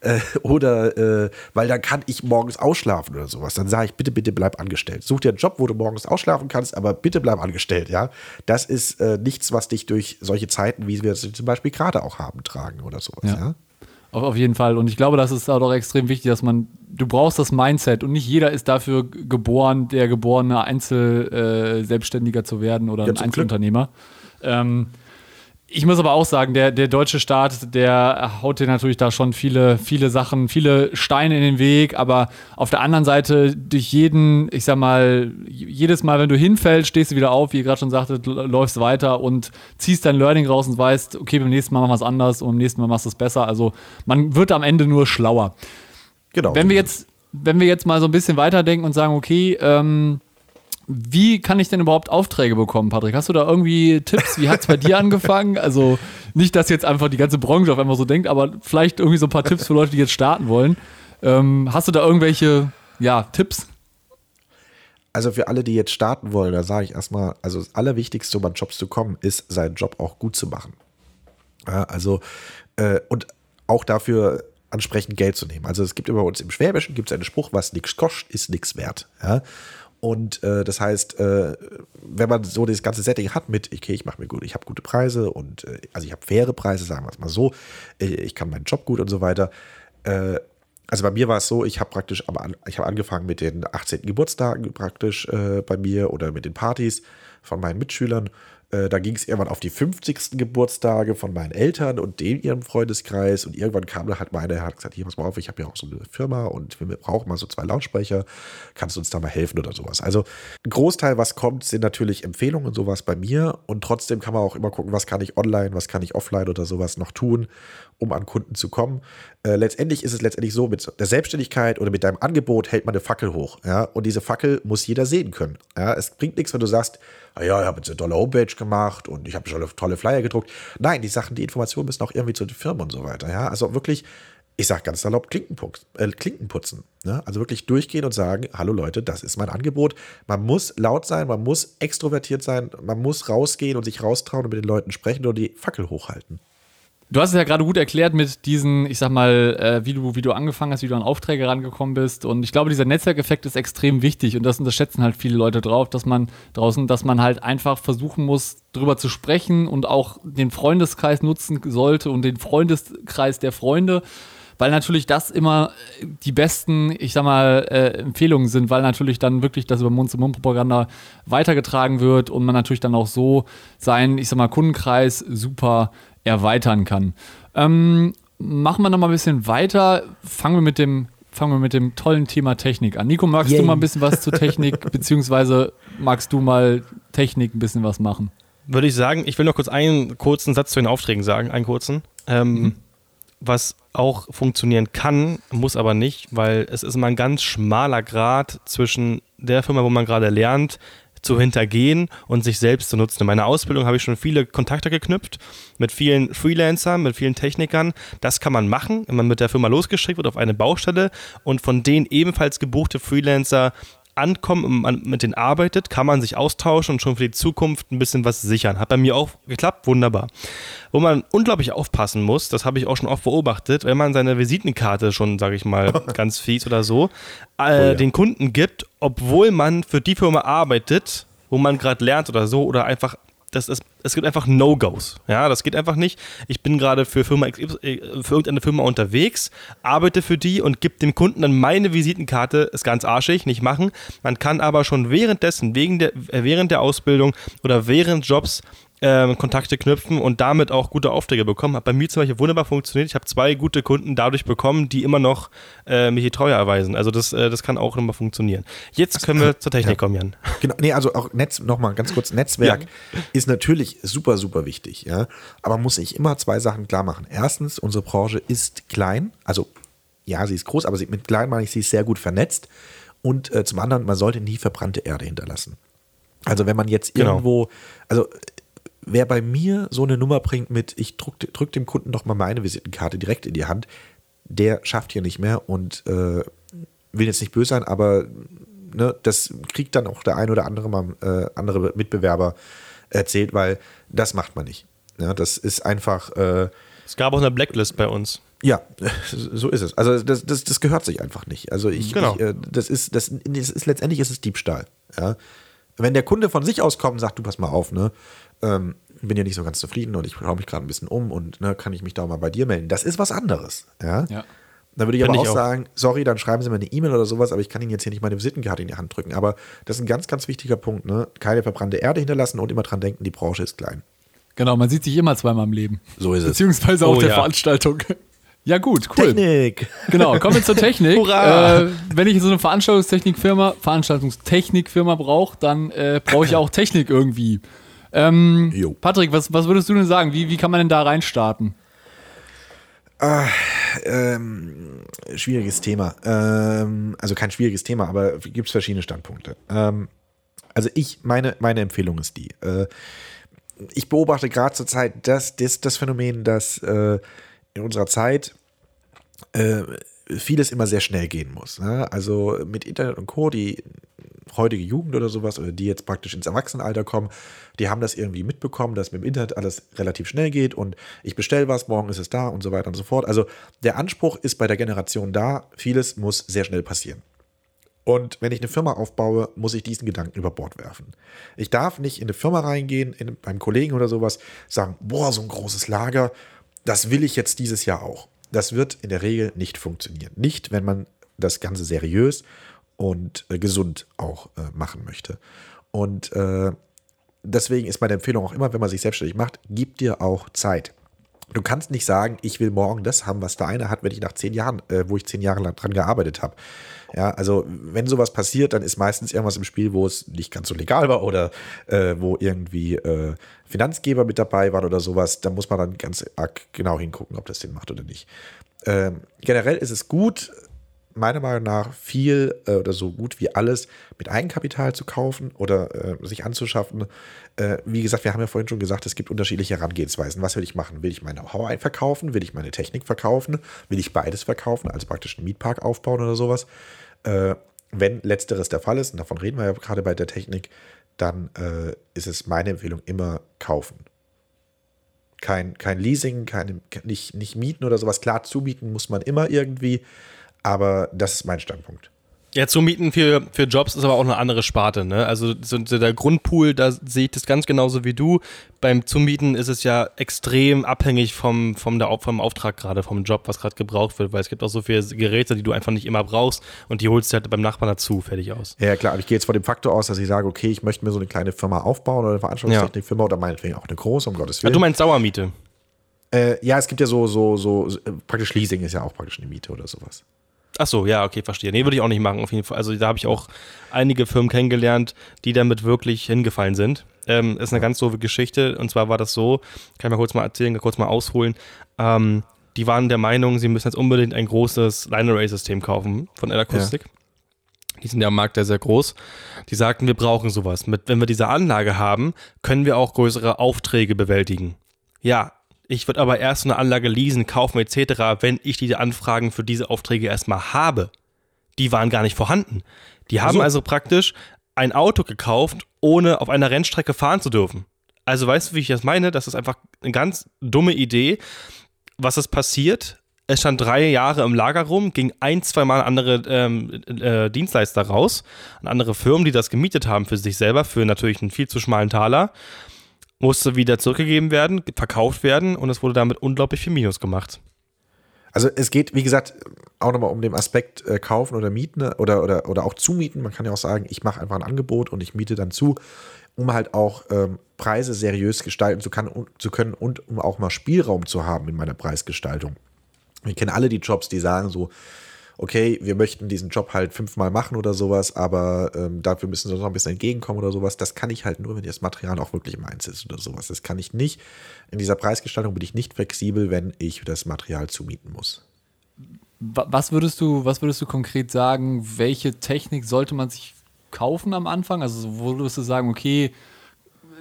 äh, oder äh, weil dann kann ich morgens ausschlafen oder sowas, dann sage ich, bitte, bitte bleib angestellt. Such dir einen Job, wo du morgens ausschlafen kannst, aber bitte bleib angestellt, ja. Das ist äh, nichts, was dich durch solche Zeiten, wie wir es zum Beispiel gerade auch haben, tragen oder sowas, Ja. ja. Auf, auf jeden Fall. Und ich glaube, das ist auch doch extrem wichtig, dass man, du brauchst das Mindset und nicht jeder ist dafür geboren, der geborene Einzel-Selbstständiger äh, Selbstständiger zu werden oder Ja, ein. Einzelunternehmer. Ähm, ich muss aber auch sagen, der, der deutsche Staat, der haut dir natürlich da schon viele, viele Sachen, viele Steine in den Weg, aber auf der anderen Seite durch jeden, ich sag mal, jedes Mal, wenn du hinfällst, stehst du wieder auf, wie ihr gerade schon sagtet, läufst weiter und ziehst dein Learning raus und weißt, okay, beim nächsten Mal machen wir es anders und beim nächsten Mal machst du es besser. Also man wird am Ende nur schlauer. Genau. Wenn wir jetzt, wenn wir jetzt mal so ein bisschen weiterdenken und sagen, okay, ähm, wie kann ich denn überhaupt Aufträge bekommen, Patrick? Hast du da irgendwie Tipps? Wie hat es bei dir *laughs* angefangen? Also nicht, dass jetzt einfach die ganze Branche auf einmal so denkt, aber vielleicht irgendwie so ein paar Tipps für Leute, die jetzt starten wollen. Ähm, hast du da irgendwelche ja, Tipps? Also für alle, die jetzt starten wollen, da sage ich erstmal, also das Allerwichtigste, um an Jobs zu kommen, ist, seinen Job auch gut zu machen. Ja, also, äh, und auch dafür ansprechend Geld zu nehmen. Also es gibt immer bei uns im Schwäbischen gibt es einen Spruch, was nichts kostet, ist nichts wert. Ja? Und äh, das heißt, äh, wenn man so das ganze Setting hat mit, okay, ich mache mir gut, ich habe gute Preise und äh, also ich habe faire Preise, sagen wir es mal so, äh, ich kann meinen Job gut und so weiter, äh, also bei mir war es so, ich habe praktisch, aber ich habe angefangen mit den 18. Geburtstagen praktisch äh, bei mir oder mit den Partys von meinen Mitschülern äh, da ging es irgendwann auf die 50. Geburtstage von meinen Eltern und dem ihrem Freundeskreis. Und irgendwann kam da halt meine, hat gesagt, hier, pass mal auf, ich habe ja auch so eine Firma und wir brauchen mal so zwei Lautsprecher. Kannst du uns da mal helfen oder sowas? Also ein Großteil, was kommt, sind natürlich Empfehlungen und sowas bei mir. Und trotzdem kann man auch immer gucken, was kann ich online, was kann ich offline oder sowas noch tun, um an Kunden zu kommen. Äh, letztendlich ist es letztendlich so, mit der Selbstständigkeit oder mit deinem Angebot hält man eine Fackel hoch. Ja? Und diese Fackel muss jeder sehen können. Ja? Es bringt nichts, wenn du sagst, ah ja, ich habe jetzt eine tolle Homepage gemacht und ich habe schon tolle Flyer gedruckt. Nein, die Sachen, die Informationen müssen auch irgendwie zu den Firmen und so weiter. Ja, also wirklich, ich sage ganz erlaubt, Klinkenputz, äh, Klinken putzen. Ne? Also wirklich durchgehen und sagen, hallo Leute, das ist mein Angebot. Man muss laut sein, man muss extrovertiert sein, man muss rausgehen und sich raustrauen und mit den Leuten sprechen oder die Fackel hochhalten. Du hast es ja gerade gut erklärt mit diesen, ich sag mal, äh, wie, du, wie du angefangen hast, wie du an Aufträge rangekommen bist. Und ich glaube, dieser Netzwerkeffekt ist extrem wichtig und das unterschätzen halt viele Leute drauf, dass man draußen, dass man halt einfach versuchen muss, drüber zu sprechen und auch den Freundeskreis nutzen sollte und den Freundeskreis der Freunde weil natürlich das immer die besten, ich sag mal, äh, Empfehlungen sind, weil natürlich dann wirklich das über Mund-zu-Mund-Propaganda weitergetragen wird und man natürlich dann auch so seinen, ich sag mal, Kundenkreis super erweitern kann. Ähm, machen wir noch mal ein bisschen weiter. Fangen wir mit dem fangen wir mit dem tollen Thema Technik an. Nico, magst Yay. du mal ein bisschen was zur Technik, *laughs* beziehungsweise magst du mal Technik ein bisschen was machen? Würde ich sagen, ich will noch kurz einen kurzen Satz zu den Aufträgen sagen, einen kurzen. Ähm, mhm. Was auch funktionieren kann, muss aber nicht, weil es ist immer ein ganz schmaler Grad zwischen der Firma, wo man gerade lernt, zu hintergehen und sich selbst zu nutzen. In meiner Ausbildung habe ich schon viele Kontakte geknüpft mit vielen Freelancern, mit vielen Technikern. Das kann man machen, wenn man mit der Firma losgeschickt wird auf eine Baustelle und von denen ebenfalls gebuchte Freelancer ankommen und man mit denen arbeitet, kann man sich austauschen und schon für die Zukunft ein bisschen was sichern. Hat bei mir auch geklappt, wunderbar. Wo man unglaublich aufpassen muss, das habe ich auch schon oft beobachtet, wenn man seine Visitenkarte schon, sage ich mal, *laughs* ganz fies oder so, äh, oh ja. den Kunden gibt, obwohl man für die Firma arbeitet, wo man gerade lernt oder so, oder einfach das ist, es gibt einfach No-Gos. Ja, das geht einfach nicht. Ich bin gerade für, Firma äh, für irgendeine Firma unterwegs, arbeite für die und gebe dem Kunden dann meine Visitenkarte. Ist ganz arschig, nicht machen. Man kann aber schon währenddessen, wegen der, äh, während der Ausbildung oder während Jobs ähm, Kontakte knüpfen und damit auch gute Aufträge bekommen. Hat bei mir zum Beispiel wunderbar funktioniert. Ich habe zwei gute Kunden dadurch bekommen, die immer noch äh, mich treuer erweisen. Also das, äh, das kann auch immer funktionieren. Jetzt können wir zur Technik ja. kommen, Jan. Genau, nee, also auch Netz, nochmal ganz kurz, Netzwerk ja. ist natürlich super, super wichtig, ja. Aber muss sich immer zwei Sachen klar machen. Erstens, unsere Branche ist klein, also ja, sie ist groß, aber sie, mit klein meine ich, sie ist sehr gut vernetzt. Und äh, zum anderen, man sollte nie verbrannte Erde hinterlassen. Also wenn man jetzt genau. irgendwo, also wer bei mir so eine Nummer bringt mit, ich drücke drück dem Kunden doch mal meine Visitenkarte direkt in die Hand, der schafft hier nicht mehr und äh, will jetzt nicht böse sein, aber ne, das kriegt dann auch der ein oder andere mal äh, andere Mitbewerber erzählt, weil das macht man nicht. Ja, das ist einfach. Äh, es gab auch eine Blacklist bei uns. Ja, *laughs* so ist es. Also das, das, das gehört sich einfach nicht. Also ich, genau. ich äh, das ist, das, das ist letztendlich ist es Diebstahl. Ja. Wenn der Kunde von sich aus kommt und sagt, du pass mal auf, ne, ähm, bin ja nicht so ganz zufrieden und ich schaue mich gerade ein bisschen um und ne, kann ich mich da mal bei dir melden. Das ist was anderes. Ja. ja. Dann würde ich Find aber auch, auch, sagen, sorry, dann schreiben Sie mir eine E-Mail oder sowas, aber ich kann Ihnen jetzt hier nicht meine Visitenkarte in die Hand drücken. Aber das ist ein ganz, ganz wichtiger Punkt. Ne? Keine verbrannte Erde hinterlassen und immer dran denken, die Branche ist klein. Genau, man sieht sich immer zweimal im Leben. So ist es. Beziehungsweise auch oh, der ja. Veranstaltung. *laughs* Ja, gut, cool. Technik. Genau, kommen wir zur Technik. *laughs* Hurra. Äh, wenn ich so eine Veranstaltungstechnikfirma, Veranstaltungstechnikfirma brauche, dann äh, brauche ich auch Technik irgendwie. Ähm, Patrick, was, was würdest du denn sagen? Wie, wie kann man denn da reinstarten? Ah, ähm, schwieriges Thema. Ähm, also kein schwieriges Thema, aber gibt es verschiedene Standpunkte. Ähm, also ich, meine, meine Empfehlung ist die. Äh, ich beobachte gerade zur Zeit das, das, das Phänomen, dass äh, in unserer Zeit äh, vieles immer sehr schnell gehen muss. Ne? Also mit Internet und Co., die heutige Jugend oder sowas, oder die jetzt praktisch ins Erwachsenenalter kommen, die haben das irgendwie mitbekommen, dass mit dem Internet alles relativ schnell geht und ich bestelle was, morgen ist es da und so weiter und so fort. Also der Anspruch ist bei der Generation da, vieles muss sehr schnell passieren. Und wenn ich eine Firma aufbaue, muss ich diesen Gedanken über Bord werfen. Ich darf nicht in eine Firma reingehen, in, beim Kollegen oder sowas, sagen, boah, so ein großes Lager, das will ich jetzt dieses Jahr auch. das wird in der Regel nicht funktionieren. Nicht, wenn man das Ganze seriös und äh, gesund auch äh, machen möchte. Und äh, deswegen ist meine Empfehlung auch immer, wenn man sich selbstständig macht, gib dir auch Zeit. Du kannst nicht sagen, ich will morgen das haben, was der eine hat, wenn ich nach zehn Jahren, äh, wo ich zehn Jahre lang dran gearbeitet habe. Ja, also wenn sowas passiert, dann ist meistens irgendwas im Spiel, wo es nicht ganz so legal war oder äh, wo irgendwie äh, Finanzgeber mit dabei waren oder sowas. Da muss man dann ganz arg genau hingucken, ob das Sinn macht oder nicht. Ähm, generell ist es gut, meiner Meinung nach viel äh, oder so gut wie alles mit Eigenkapital zu kaufen oder äh, sich anzuschaffen. Äh, wie gesagt, wir haben ja vorhin schon gesagt, es gibt unterschiedliche Herangehensweisen. Was will ich machen? Will ich mein Know-how verkaufen? Will ich meine Technik verkaufen? Will ich beides verkaufen, also praktisch einen Mietpark aufbauen oder sowas? Äh, wenn letzteres der Fall ist, und davon reden wir ja gerade bei der Technik, dann äh, ist es meine Empfehlung immer kaufen. Kein, kein Leasing, kein, nicht, nicht mieten oder sowas. Klar, zumieten muss man immer irgendwie, aber das ist mein Standpunkt. Ja, Zumieten für, für Jobs ist aber auch eine andere Sparte. Ne? Also so, der Grundpool, da sehe ich das ganz genauso wie du. Beim Zumieten ist es ja extrem abhängig vom, vom, der, vom Auftrag gerade, vom Job, was gerade gebraucht wird, weil es gibt auch so viele Geräte, die du einfach nicht immer brauchst und die holst du halt beim Nachbarn dazu, fertig aus. Ja, klar, aber ich gehe jetzt von dem Faktor aus, dass ich sage, okay, ich möchte mir so eine kleine Firma aufbauen oder eine Veranstaltungstechnikfirma ja. oder meinetwegen auch eine große, um Gottes Willen. Ja, du meinst Sauermiete? Äh, ja, es gibt ja so, so, so, praktisch Leasing ist ja auch praktisch eine Miete oder sowas. Ach so, ja, okay, verstehe. Nee, würde ich auch nicht machen, auf jeden Fall. Also da habe ich auch einige Firmen kennengelernt, die damit wirklich hingefallen sind. Ähm, ist eine ganz doofe Geschichte. Und zwar war das so, kann ich mal kurz mal erzählen, kurz mal ausholen. Ähm, die waren der Meinung, sie müssen jetzt unbedingt ein großes Line-Array-System kaufen von L-Akustik. Ja. Die sind ja am Markt sehr, sehr groß. Die sagten, wir brauchen sowas. Mit, wenn wir diese Anlage haben, können wir auch größere Aufträge bewältigen. Ja, ich würde aber erst eine Anlage leasen, kaufen etc., wenn ich diese Anfragen für diese Aufträge erstmal habe. Die waren gar nicht vorhanden. Die haben also, also praktisch ein Auto gekauft, ohne auf einer Rennstrecke fahren zu dürfen. Also weißt du, wie ich das meine? Das ist einfach eine ganz dumme Idee. Was ist passiert? Es stand drei Jahre im Lager rum, ging ein, zwei Mal andere ähm, äh, Dienstleister raus, an andere Firmen, die das gemietet haben für sich selber, für natürlich einen viel zu schmalen Taler musste wieder zurückgegeben werden, verkauft werden und es wurde damit unglaublich viel Minus gemacht. Also es geht, wie gesagt, auch nochmal um den Aspekt äh, kaufen oder mieten oder, oder, oder auch zumieten. Man kann ja auch sagen, ich mache einfach ein Angebot und ich miete dann zu, um halt auch ähm, Preise seriös gestalten zu, kann, zu können und um auch mal Spielraum zu haben in meiner Preisgestaltung. Wir kennen alle die Jobs, die sagen so, okay, wir möchten diesen Job halt fünfmal machen oder sowas, aber ähm, dafür müssen sie uns noch ein bisschen entgegenkommen oder sowas. Das kann ich halt nur, wenn das Material auch wirklich meins ist oder sowas. Das kann ich nicht. In dieser Preisgestaltung bin ich nicht flexibel, wenn ich das Material zumieten muss. Was würdest du, was würdest du konkret sagen, welche Technik sollte man sich kaufen am Anfang? Also, wo würdest du sagen, okay,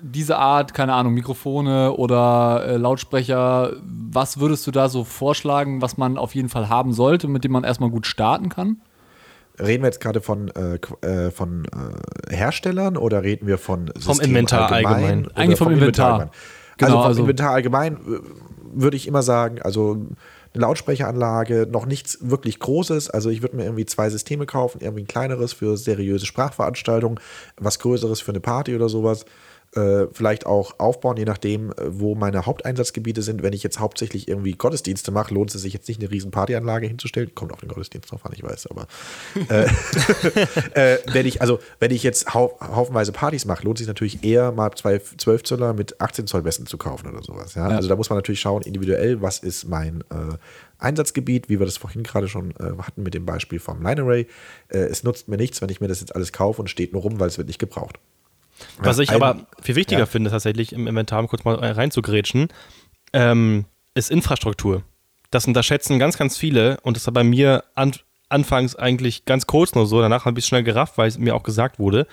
diese Art, keine Ahnung, Mikrofone oder äh, Lautsprecher, was würdest du da so vorschlagen, was man auf jeden Fall haben sollte, mit dem man erstmal gut starten kann? Reden wir jetzt gerade von, äh, äh von äh, Herstellern oder reden wir von System Vom Inventar allgemein? allgemein? Eigentlich vom, vom Inventar. Inventar genau, also vom also Inventar allgemein äh, würde ich immer sagen, also eine Lautsprecheranlage, noch nichts wirklich Großes. Also ich würde mir irgendwie zwei Systeme kaufen, irgendwie ein kleineres für seriöse Sprachveranstaltungen, was Größeres für eine Party oder sowas äh, vielleicht auch aufbauen, je nachdem, äh, wo meine Haupteinsatzgebiete sind. Wenn ich jetzt hauptsächlich irgendwie Gottesdienste mache, lohnt es sich jetzt nicht, eine riesen Partyanlage hinzustellen. Kommt auf den Gottesdienst drauf an, ich weiß, aber *laughs* äh, *laughs* äh, wenn ich, also wenn ich jetzt hau haufenweise Partys mache, lohnt es sich natürlich eher mal zwei 12 Zöller mit 18 Zoll Besten zu kaufen oder sowas. Ja? Ja. Also da muss man natürlich schauen, individuell, was ist mein äh, Einsatzgebiet, wie wir das vorhin gerade schon äh, hatten mit dem Beispiel vom Line Array. Äh, es nutzt mir nichts, wenn ich mir das jetzt alles kaufe und steht nur rum, weil es wird nicht gebraucht. Was ja, ich ein, aber viel wichtiger ja. finde, tatsächlich im Inventar, um kurz mal reinzugrätschen, ähm, ist Infrastruktur. Das unterschätzen ganz, ganz viele und das war bei mir an, anfangs eigentlich ganz kurz nur so, danach habe ich es schnell gerafft, weil es mir auch gesagt wurde.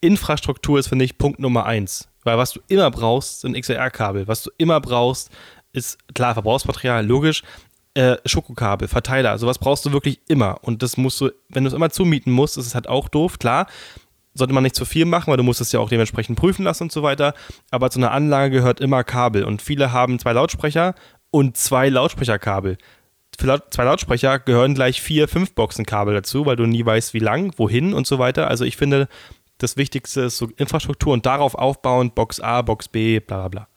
Infrastruktur ist, finde ich, Punkt Nummer eins. Weil was du immer brauchst, sind XLR-Kabel. Was du immer brauchst, ist klar, Verbrauchsmaterial, logisch, äh, Schokokabel, Verteiler, sowas brauchst du wirklich immer. Und das musst du, wenn du es immer zumieten musst, ist es halt auch doof, klar sollte man nicht zu viel machen, weil du musst es ja auch dementsprechend prüfen lassen und so weiter. Aber zu einer Anlage gehört immer Kabel und viele haben zwei Lautsprecher und zwei Lautsprecherkabel. Für Laut zwei Lautsprecher gehören gleich vier, fünf Boxenkabel dazu, weil du nie weißt, wie lang, wohin und so weiter. Also ich finde, das Wichtigste ist so Infrastruktur und darauf aufbauen, Box A, Box B, bla bla bla.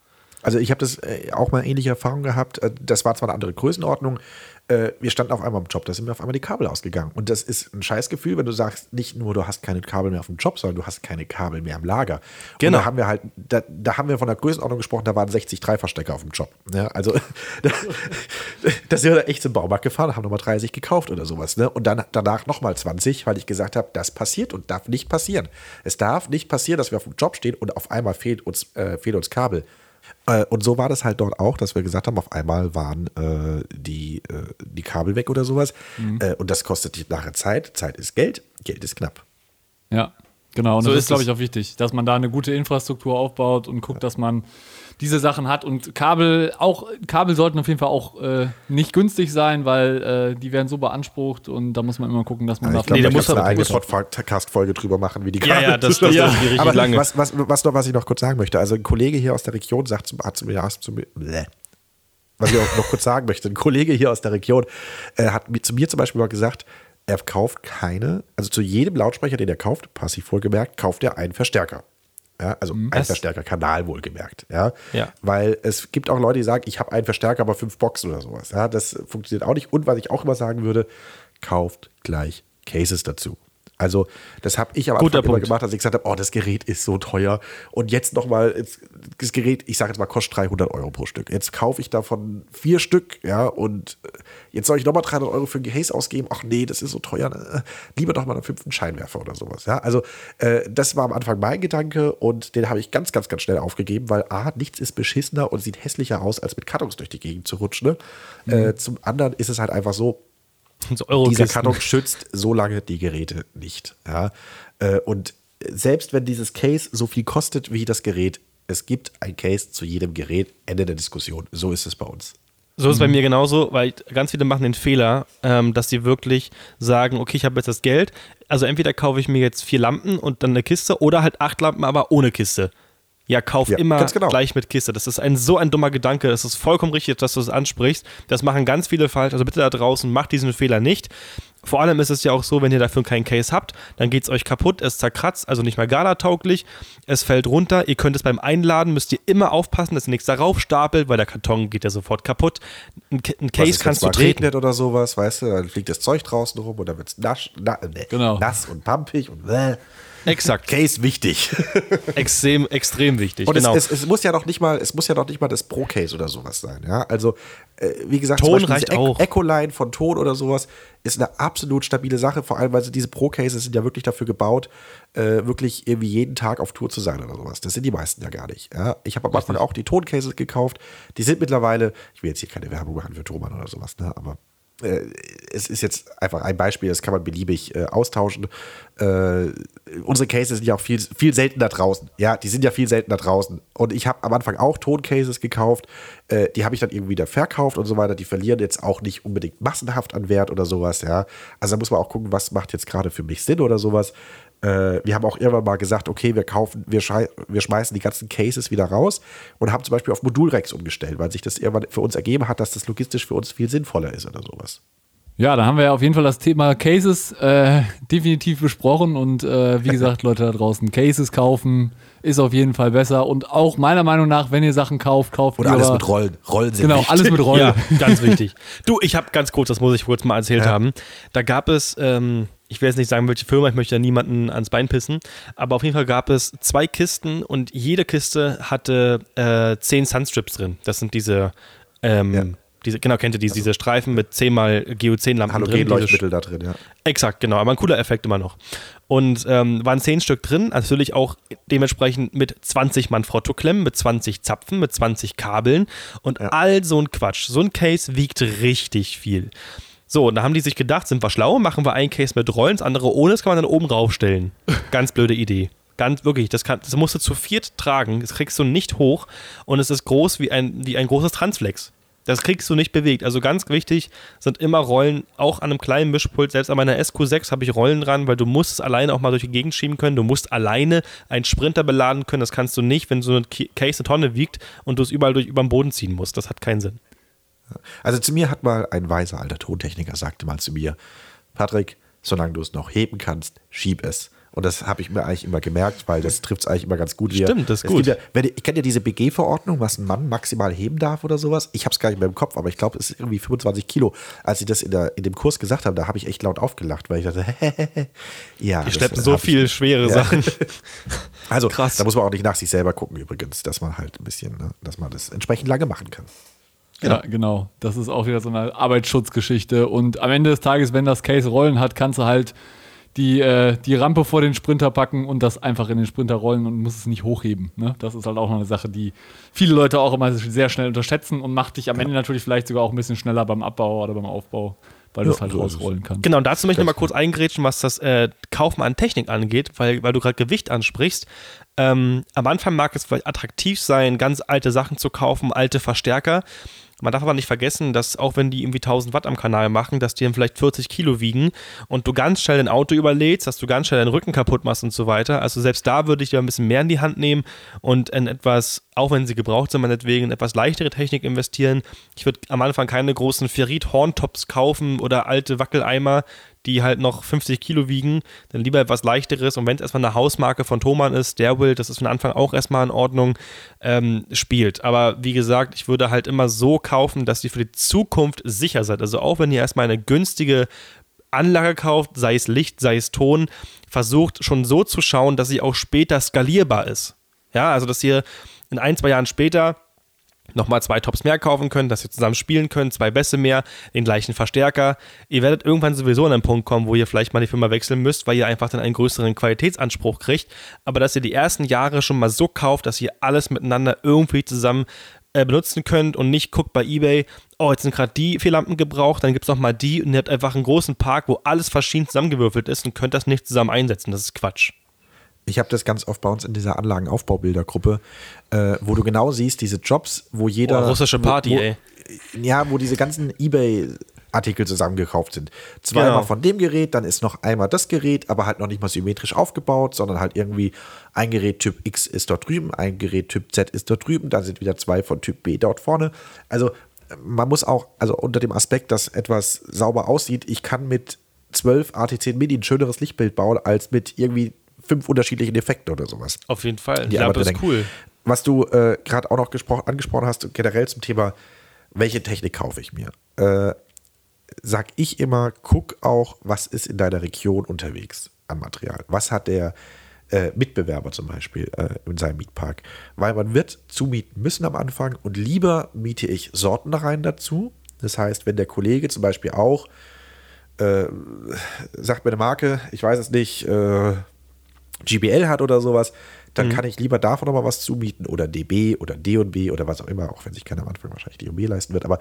Also ich habe das äh, auch mal ähnliche Erfahrungen gehabt. Äh, das war zwar eine andere Größenordnung, äh, wir standen auf einmal im Job, da sind mir auf einmal die Kabel ausgegangen. Und das ist ein Scheißgefühl, wenn du sagst, nicht nur du hast keine Kabel mehr auf dem Job, sondern du hast keine Kabel mehr im Lager. Genau. Und da haben wir halt, da, da haben wir von der Größenordnung gesprochen, da waren 60 Dreiverstecker auf dem Job. Ja, also *laughs* da, da sind wir echt zum Baumarkt gefahren, haben nochmal 30 gekauft oder sowas. Ne? Und dann danach nochmal 20, weil ich gesagt habe, das passiert und darf nicht passieren. Es darf nicht passieren, dass wir auf dem Job stehen und auf einmal fehlt uns, äh, fehlt uns Kabel. Äh, und so war das halt dort auch, dass wir gesagt haben, auf einmal waren äh, die, äh, die Kabel weg oder sowas. Mhm. Äh, und das kostet nachher Zeit. Zeit ist Geld, Geld ist knapp. Ja, genau. Und so das ist, glaube ich, auch wichtig, dass man da eine gute Infrastruktur aufbaut und guckt, ja. dass man diese Sachen hat. Und Kabel, auch Kabel sollten auf jeden Fall auch äh, nicht günstig sein, weil äh, die werden so beansprucht und da muss man immer gucken, dass man ja, da nee, da muss eine eigene Podcast-Folge drüber machen, wie die Kabel. Ja, ja, das, das, ja. das ist richtig Aber lange. Was, was, was, noch, was ich noch kurz sagen möchte, also ein Kollege hier aus der Region sagt zu, hat zu mir, zu mir was ich auch noch kurz sagen möchte, ein Kollege hier aus der Region äh, hat zu mir zum Beispiel mal gesagt, er kauft keine, also zu jedem Lautsprecher, den er kauft, passiv wohlgemerkt, kauft er einen Verstärker. Ja, also mhm. ein Verstärkerkanal wohlgemerkt. Ja? ja. Weil es gibt auch Leute, die sagen, ich habe einen Verstärker, aber fünf Boxen oder sowas. Ja, das funktioniert auch nicht. Und was ich auch immer sagen würde, kauft gleich Cases dazu. Also, das habe ich am Anfang immer gemacht, als ich gesagt habe, oh, das Gerät ist so teuer. Und jetzt nochmal, das Gerät, ich sage jetzt mal, kostet 300 Euro pro Stück. Jetzt kaufe ich davon vier Stück, ja, und äh, jetzt soll ich nochmal 300 Euro für ein Case ausgeben. Ach nee, das ist so teuer. Ne? Lieber doch mal einen fünften Scheinwerfer oder sowas, ja. Also, äh, das war am Anfang mein Gedanke und den habe ich ganz, ganz, ganz schnell aufgegeben, weil A, nichts ist beschissener und sieht hässlicher aus, als mit Kartons durch die Gegend zu rutschen. Ne? Mhm. Äh, zum anderen ist es halt einfach so, so dieser Karton schützt so lange die Geräte nicht. Ja? Äh, und selbst wenn dieses Case so viel kostet wie das Gerät, es gibt ein Case zu jedem Gerät. Ende der Diskussion. So ist es bei uns. So ist es bei mir genauso, weil ganz viele machen den Fehler, ähm, dass sie wirklich sagen, okay, ich habe jetzt das Geld, also entweder kaufe ich mir jetzt vier Lampen und dann eine Kiste oder halt acht Lampen, aber ohne Kiste. Ja, kauf ja, immer genau. gleich mit Kiste. Das ist ein so ein dummer Gedanke. Es ist vollkommen richtig, dass du es das ansprichst. Das machen ganz viele falsch. Also bitte da draußen, macht diesen Fehler nicht. Vor allem ist es ja auch so, wenn ihr dafür keinen Case habt, dann geht es euch kaputt, es zerkratzt, also nicht mehr Gala-tauglich, es fällt runter, ihr könnt es beim Einladen, müsst ihr immer aufpassen, dass ihr nichts darauf stapelt, weil der Karton geht ja sofort kaputt. Ein, ein Case kannst du treten. regnet oder sowas, weißt du, dann fliegt das Zeug draußen rum oder wird es nass, na, ne, genau. nass und pampig und bläh. Exakt. Case wichtig. *laughs* extrem, extrem wichtig. Und genau. es, es, es, muss ja noch nicht mal, es muss ja noch nicht mal das Pro-Case oder sowas sein. Ja? Also, äh, wie gesagt, Ton reicht auch. Echo-Line von Ton oder sowas ist eine absolut stabile Sache, vor allem, weil diese Pro-Cases sind ja wirklich dafür gebaut, äh, wirklich irgendwie jeden Tag auf Tour zu sein oder sowas. Das sind die meisten ja gar nicht. Ja? Ich habe am Anfang auch die Ton-Cases gekauft. Die sind mittlerweile, ich will jetzt hier keine Werbung machen für Thomann oder sowas, ne? aber es ist jetzt einfach ein Beispiel, das kann man beliebig äh, austauschen. Äh, unsere Cases sind ja auch viel, viel seltener draußen. Ja, die sind ja viel seltener draußen. Und ich habe am Anfang auch Toncases gekauft. Äh, die habe ich dann irgendwie wieder verkauft und so weiter. Die verlieren jetzt auch nicht unbedingt massenhaft an Wert oder sowas. Ja, also da muss man auch gucken, was macht jetzt gerade für mich Sinn oder sowas. Äh, wir haben auch irgendwann mal gesagt, okay, wir kaufen, wir, wir schmeißen die ganzen Cases wieder raus und haben zum Beispiel auf Modulrex umgestellt, weil sich das irgendwann für uns ergeben hat, dass das logistisch für uns viel sinnvoller ist oder sowas. Ja, da haben wir ja auf jeden Fall das Thema Cases äh, definitiv besprochen und äh, wie gesagt, *laughs* Leute da draußen, Cases kaufen ist auf jeden Fall besser und auch meiner Meinung nach, wenn ihr Sachen kauft, kauft Und alles mit Rollen. Rollen sind Genau, wichtig. alles mit *laughs* Rollen. Ja, ganz wichtig. Du, ich habe ganz kurz, das muss ich kurz mal erzählt ja. haben. Da gab es ähm, ich will jetzt nicht sagen, welche Firma, ich möchte ja niemanden ans Bein pissen, aber auf jeden Fall gab es zwei Kisten und jede Kiste hatte äh, zehn Sunstrips drin. Das sind diese, ähm, ja. diese genau, kennt ihr diese, also, diese Streifen mit zehnmal GO10-Lampen drin. Halogenleuchtmittel da drin, ja. Exakt, genau, aber ein cooler Effekt immer noch. Und ähm, waren zehn Stück drin, natürlich auch dementsprechend mit 20 Manfrotto-Klemmen, mit 20 Zapfen, mit 20 Kabeln und ja. all so ein Quatsch. So ein Case wiegt richtig viel. So, und da haben die sich gedacht, sind wir schlau, machen wir ein Case mit Rollen, das andere ohne, das kann man dann oben raufstellen. *laughs* Ganz blöde Idee. Ganz wirklich, das, kann, das musst du zu viert tragen, das kriegst du nicht hoch und es ist groß wie ein, wie ein großes Transflex. Das kriegst du nicht bewegt. Also ganz wichtig sind immer Rollen, auch an einem kleinen Mischpult. Selbst an meiner SQ6 habe ich Rollen dran, weil du musst es alleine auch mal durch die Gegend schieben können. Du musst alleine einen Sprinter beladen können. Das kannst du nicht, wenn so ein Case eine Tonne wiegt und du es überall durch über den Boden ziehen musst. Das hat keinen Sinn. Also zu mir hat mal ein weiser alter Tontechniker sagte mal zu mir, Patrick, solange du es noch heben kannst, schieb es. Und das habe ich mir eigentlich immer gemerkt, weil das trifft es eigentlich immer ganz gut. Stimmt, das ist gut. Ja, ich kenne ja diese BG-Verordnung, was ein Mann maximal heben darf oder sowas. Ich habe es gar nicht mehr im Kopf, aber ich glaube, es ist irgendwie 25 Kilo. Als sie das in, der, in dem Kurs gesagt haben, da habe ich echt laut aufgelacht, weil ich dachte, *laughs* ja. Die schleppen so viel ich, schwere ja. Sachen. *laughs* also krass. Da muss man auch nicht nach sich selber gucken übrigens, dass man halt ein bisschen, ne, dass man das entsprechend lange machen kann. Ja, genau. Das ist auch wieder so eine Arbeitsschutzgeschichte. Und am Ende des Tages, wenn das Case Rollen hat, kannst du halt die, äh, die Rampe vor den Sprinter packen und das einfach in den Sprinter rollen und muss es nicht hochheben. Ne? Das ist halt auch noch eine Sache, die viele Leute auch immer sehr schnell unterschätzen und macht dich am Ende natürlich vielleicht sogar auch ein bisschen schneller beim Abbau oder beim Aufbau, weil ja, du es halt so rausrollen kannst. Genau, und dazu möchte ich nochmal kurz eingrätschen, was das äh, Kaufen an Technik angeht, weil, weil du gerade Gewicht ansprichst. Ähm, am Anfang mag es vielleicht attraktiv sein, ganz alte Sachen zu kaufen, alte Verstärker. Man darf aber nicht vergessen, dass auch wenn die irgendwie 1000 Watt am Kanal machen, dass die dann vielleicht 40 Kilo wiegen und du ganz schnell dein Auto überlädst, dass du ganz schnell deinen Rücken kaputt machst und so weiter. Also selbst da würde ich dir ein bisschen mehr in die Hand nehmen und in etwas, auch wenn sie gebraucht sind, meinetwegen, in etwas leichtere Technik investieren. Ich würde am Anfang keine großen Ferrit-Horntops kaufen oder alte Wackeleimer, die halt noch 50 Kilo wiegen, dann lieber etwas leichteres. Und wenn es erstmal eine Hausmarke von Thomann ist, der will, das ist von Anfang auch erstmal in Ordnung, ähm, spielt. Aber wie gesagt, ich würde halt immer so kaufen, dass ihr für die Zukunft sicher seid. Also auch wenn ihr erstmal eine günstige Anlage kauft, sei es Licht, sei es Ton, versucht schon so zu schauen, dass sie auch später skalierbar ist. Ja, also dass ihr in ein, zwei Jahren später nochmal zwei Tops mehr kaufen könnt, dass ihr zusammen spielen könnt, zwei Bässe mehr, den gleichen Verstärker. Ihr werdet irgendwann sowieso an einen Punkt kommen, wo ihr vielleicht mal die Firma wechseln müsst, weil ihr einfach dann einen größeren Qualitätsanspruch kriegt. Aber dass ihr die ersten Jahre schon mal so kauft, dass ihr alles miteinander irgendwie zusammen äh, benutzen könnt und nicht guckt bei eBay, oh, jetzt sind gerade die vier Lampen gebraucht, dann gibt es nochmal die und ihr habt einfach einen großen Park, wo alles verschieden zusammengewürfelt ist und könnt das nicht zusammen einsetzen. Das ist Quatsch. Ich habe das ganz oft bei uns in dieser Anlagenaufbaubildergruppe, äh, wo du genau siehst, diese Jobs, wo jeder. Oh, russische Party, wo, wo, ey. Ja, wo diese ganzen Ebay. Artikel zusammengekauft sind. Zweimal genau. von dem Gerät, dann ist noch einmal das Gerät, aber halt noch nicht mal symmetrisch aufgebaut, sondern halt irgendwie ein Gerät Typ X ist dort drüben, ein Gerät Typ Z ist dort drüben, dann sind wieder zwei von Typ B dort vorne. Also man muss auch, also unter dem Aspekt, dass etwas sauber aussieht, ich kann mit 12 AT10 Mini ein schöneres Lichtbild bauen, als mit irgendwie fünf unterschiedlichen Effekten oder sowas. Auf jeden Fall. Die ja, das ist cool. Was du äh, gerade auch noch angesprochen hast, generell zum Thema, welche Technik kaufe ich mir? Äh, sag ich immer, guck auch, was ist in deiner Region unterwegs an Material. Was hat der äh, Mitbewerber zum Beispiel äh, in seinem Mietpark? Weil man wird zumieten müssen am Anfang und lieber miete ich Sortenreihen dazu. Das heißt, wenn der Kollege zum Beispiel auch äh, sagt mir eine Marke, ich weiß es nicht, äh, GBL hat oder sowas, dann mhm. kann ich lieber davon nochmal was zumieten oder DB oder D&B oder was auch immer, auch wenn sich keiner am Anfang wahrscheinlich D&B leisten wird, aber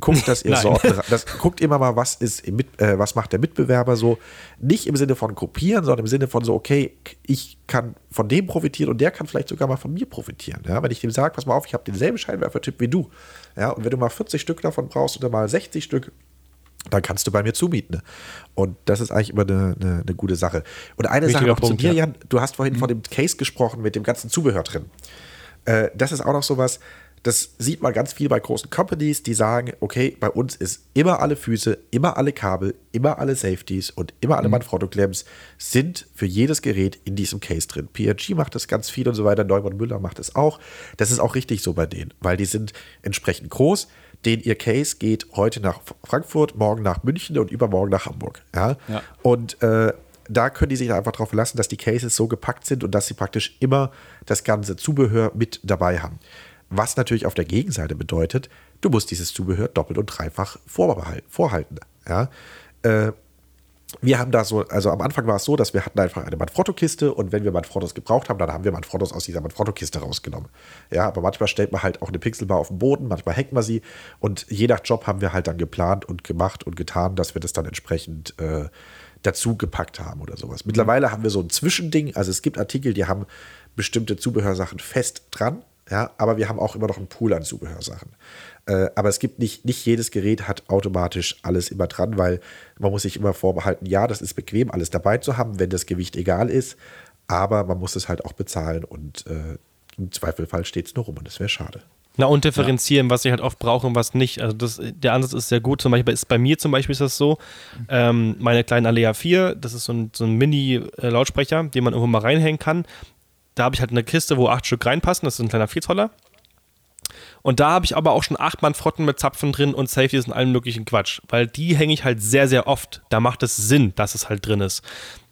guckt, dass ihr *laughs* Sorten, das, guckt immer mal, was ist im, äh, was macht der Mitbewerber so, nicht im Sinne von kopieren, sondern im Sinne von so, okay, ich kann von dem profitieren und der kann vielleicht sogar mal von mir profitieren, ja, wenn ich dem sage, pass mal auf, ich habe denselben Scheinwerfertyp wie du, ja, und wenn du mal 40 Stück davon brauchst oder mal 60 Stück, dann kannst du bei mir zumieten. Und das ist eigentlich immer eine, eine, eine gute Sache. Und eine Wichtiger Sache noch Punkt, zu mir, ja. Jan, du hast vorhin mhm. von dem Case gesprochen mit dem ganzen Zubehör drin. Äh, das ist auch noch sowas, das sieht man ganz viel bei großen Companies, die sagen, okay, bei uns ist immer alle Füße, immer alle Kabel, immer alle Safeties und immer alle mhm. Manfrotto-Klemms sind für jedes Gerät in diesem Case drin. PRG macht das ganz viel und so weiter, Neumann Müller macht es auch. Das ist auch richtig so bei denen, weil die sind entsprechend groß den ihr Case geht heute nach Frankfurt, morgen nach München und übermorgen nach Hamburg. Ja? ja. Und äh, da können die sich einfach darauf verlassen, dass die Cases so gepackt sind und dass sie praktisch immer das ganze Zubehör mit dabei haben. Was natürlich auf der Gegenseite bedeutet, du musst dieses Zubehör doppelt und dreifach vorhalten. Ja? Äh, wir haben da so, also am Anfang war es so, dass wir hatten einfach eine Manfrotto-Kiste und wenn wir Manfrottos gebraucht haben, dann haben wir Manfrottos aus dieser Manfrotto-Kiste rausgenommen. Ja, aber manchmal stellt man halt auch eine Pixelbar auf den Boden, manchmal hängt man sie und je nach Job haben wir halt dann geplant und gemacht und getan, dass wir das dann entsprechend äh, dazu gepackt haben oder sowas. Mittlerweile haben wir so ein Zwischending, also es gibt Artikel, die haben bestimmte Zubehörsachen fest dran, ja, aber wir haben auch immer noch einen Pool an Zubehörsachen. Äh, aber es gibt nicht, nicht jedes Gerät hat automatisch alles immer dran, weil man muss sich immer vorbehalten, ja, das ist bequem, alles dabei zu haben, wenn das Gewicht egal ist, aber man muss es halt auch bezahlen und äh, im Zweifelfall steht es nur rum und das wäre schade. Na, und differenzieren, ja. was ich halt oft brauche und was nicht. Also das, der Ansatz ist sehr gut. Zum Beispiel ist bei mir zum Beispiel ist das so, ähm, meine kleine Alea 4, das ist so ein, so ein Mini-Lautsprecher, den man irgendwo mal reinhängen kann. Da habe ich halt eine Kiste, wo acht Stück reinpassen. Das ist ein kleiner Vierzoller. Und da habe ich aber auch schon acht Mann-Frotten mit Zapfen drin und Safeties und allem möglichen Quatsch. Weil die hänge ich halt sehr, sehr oft. Da macht es Sinn, dass es halt drin ist.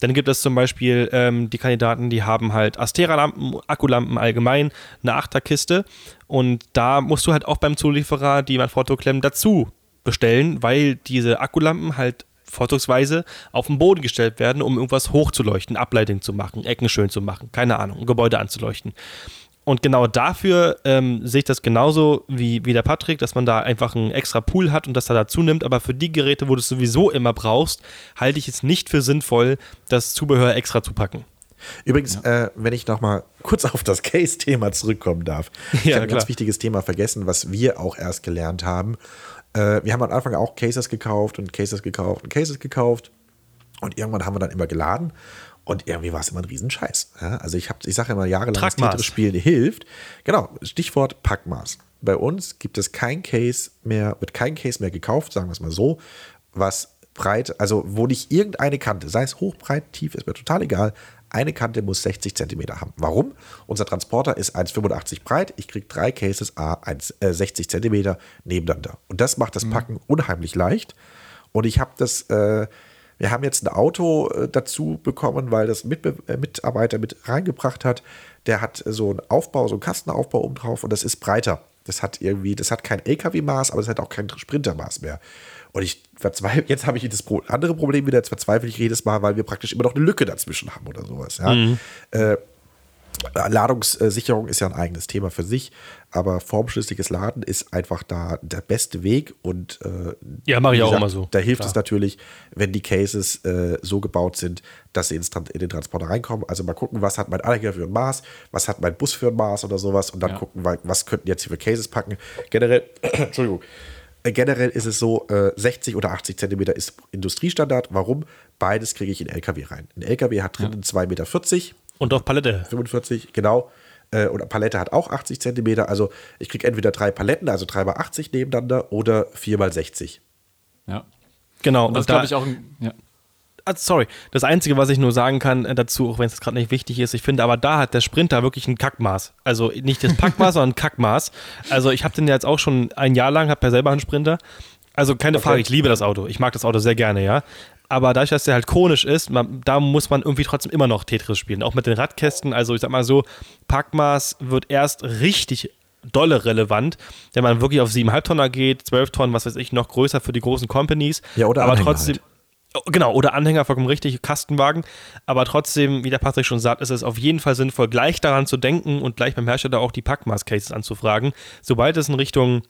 Dann gibt es zum Beispiel ähm, die Kandidaten, die haben halt Astera-Lampen, Akkulampen allgemein, eine Achterkiste. Und da musst du halt auch beim Zulieferer die Manfrotto-Klemmen dazu bestellen, weil diese Akkulampen halt vorzugsweise auf den Boden gestellt werden, um irgendwas hochzuleuchten, Ableitung zu machen, Ecken schön zu machen, keine Ahnung, ein Gebäude anzuleuchten. Und genau dafür ähm, sehe ich das genauso wie, wie der Patrick, dass man da einfach einen extra Pool hat und das da dazu nimmt. Aber für die Geräte, wo du es sowieso immer brauchst, halte ich es nicht für sinnvoll, das Zubehör extra zu packen. Übrigens, ja. äh, wenn ich noch mal kurz auf das Case-Thema zurückkommen darf. Ich *laughs* ja, habe ein ganz wichtiges Thema vergessen, was wir auch erst gelernt haben. Äh, wir haben am Anfang auch Cases gekauft und Cases gekauft und Cases gekauft. Und irgendwann haben wir dann immer geladen. Und irgendwie war es immer ein Riesenscheiß. Ja, also ich, ich sage immer, jahrelanges Tetris-Spielen hilft. Genau, Stichwort Packmaß. Bei uns gibt es kein Case mehr, wird kein Case mehr gekauft, sagen wir es mal so, was breit, also wo nicht irgendeine Kante, sei es hoch, breit, tief, ist mir total egal, eine Kante muss 60 cm haben. Warum? Unser Transporter ist 1,85 breit. Ich kriege drei Cases A 1, äh, 60 cm nebeneinander. Und das macht das mhm. Packen mhm. unheimlich leicht. Und ich habe das äh, wir haben jetzt ein Auto äh, dazu bekommen, weil das Mitbe äh, Mitarbeiter mit reingebracht hat. Der hat so einen Aufbau, so einen Kastenaufbau oben drauf und das ist breiter. Das hat irgendwie, das hat kein LKW-Maß, aber es hat auch kein Sprintermaß mehr. Und ich verzweifle, jetzt habe ich das andere Problem wieder, jetzt verzweifle ich jedes Mal, weil wir praktisch immer noch eine Lücke dazwischen haben oder sowas. Ja. Mhm. Äh, Ladungssicherung ist ja ein eigenes Thema für sich, aber formschlüssiges Laden ist einfach da der beste Weg und äh, ja, mache ich auch immer so. Da hilft Klar. es natürlich, wenn die Cases äh, so gebaut sind, dass sie ins, in den Transporter reinkommen. Also mal gucken, was hat mein Anhänger für ein Maß, was hat mein Bus für ein Maß oder sowas und dann ja. gucken, was könnten jetzt hier für Cases packen. Generell, *clears throat* Entschuldigung. Äh, generell ist es so, 60 äh, oder 80 Zentimeter ist Industriestandard. Warum? Beides kriege ich in LKW rein. Ein LKW hat drinnen ja. 2,40 Meter und auf Palette. 45, genau. Äh, und Palette hat auch 80 Zentimeter. Also ich kriege entweder drei Paletten, also 3 mal 80 nebeneinander oder 4 mal 60. Ja. Genau. Und das glaube ich auch. Ein, ja. Also sorry, das Einzige, was ich nur sagen kann äh, dazu, auch wenn es gerade nicht wichtig ist, ich finde aber da hat der Sprinter wirklich ein Kackmaß. Also nicht das Packmaß, *laughs* sondern ein Kackmaß. Also ich habe den ja jetzt auch schon ein Jahr lang, habe ja selber einen Sprinter. Also keine okay. Frage, ich liebe das Auto. Ich mag das Auto sehr gerne, ja aber dadurch, dass der halt chronisch ist, man, da muss man irgendwie trotzdem immer noch Tetris spielen. Auch mit den Radkästen. Also ich sag mal so, Packmaß wird erst richtig dolle relevant, wenn man wirklich auf 7,5 Tonner geht, 12 Tonnen, was weiß ich, noch größer für die großen Companies. Ja, oder aber Anhänger trotzdem. Halt. Oh, genau, oder Anhänger, vollkommen richtig, Kastenwagen. Aber trotzdem, wie der Patrick schon sagt, ist es auf jeden Fall sinnvoll, gleich daran zu denken und gleich beim Hersteller auch die Packmaß-Cases anzufragen. Sobald es in Richtung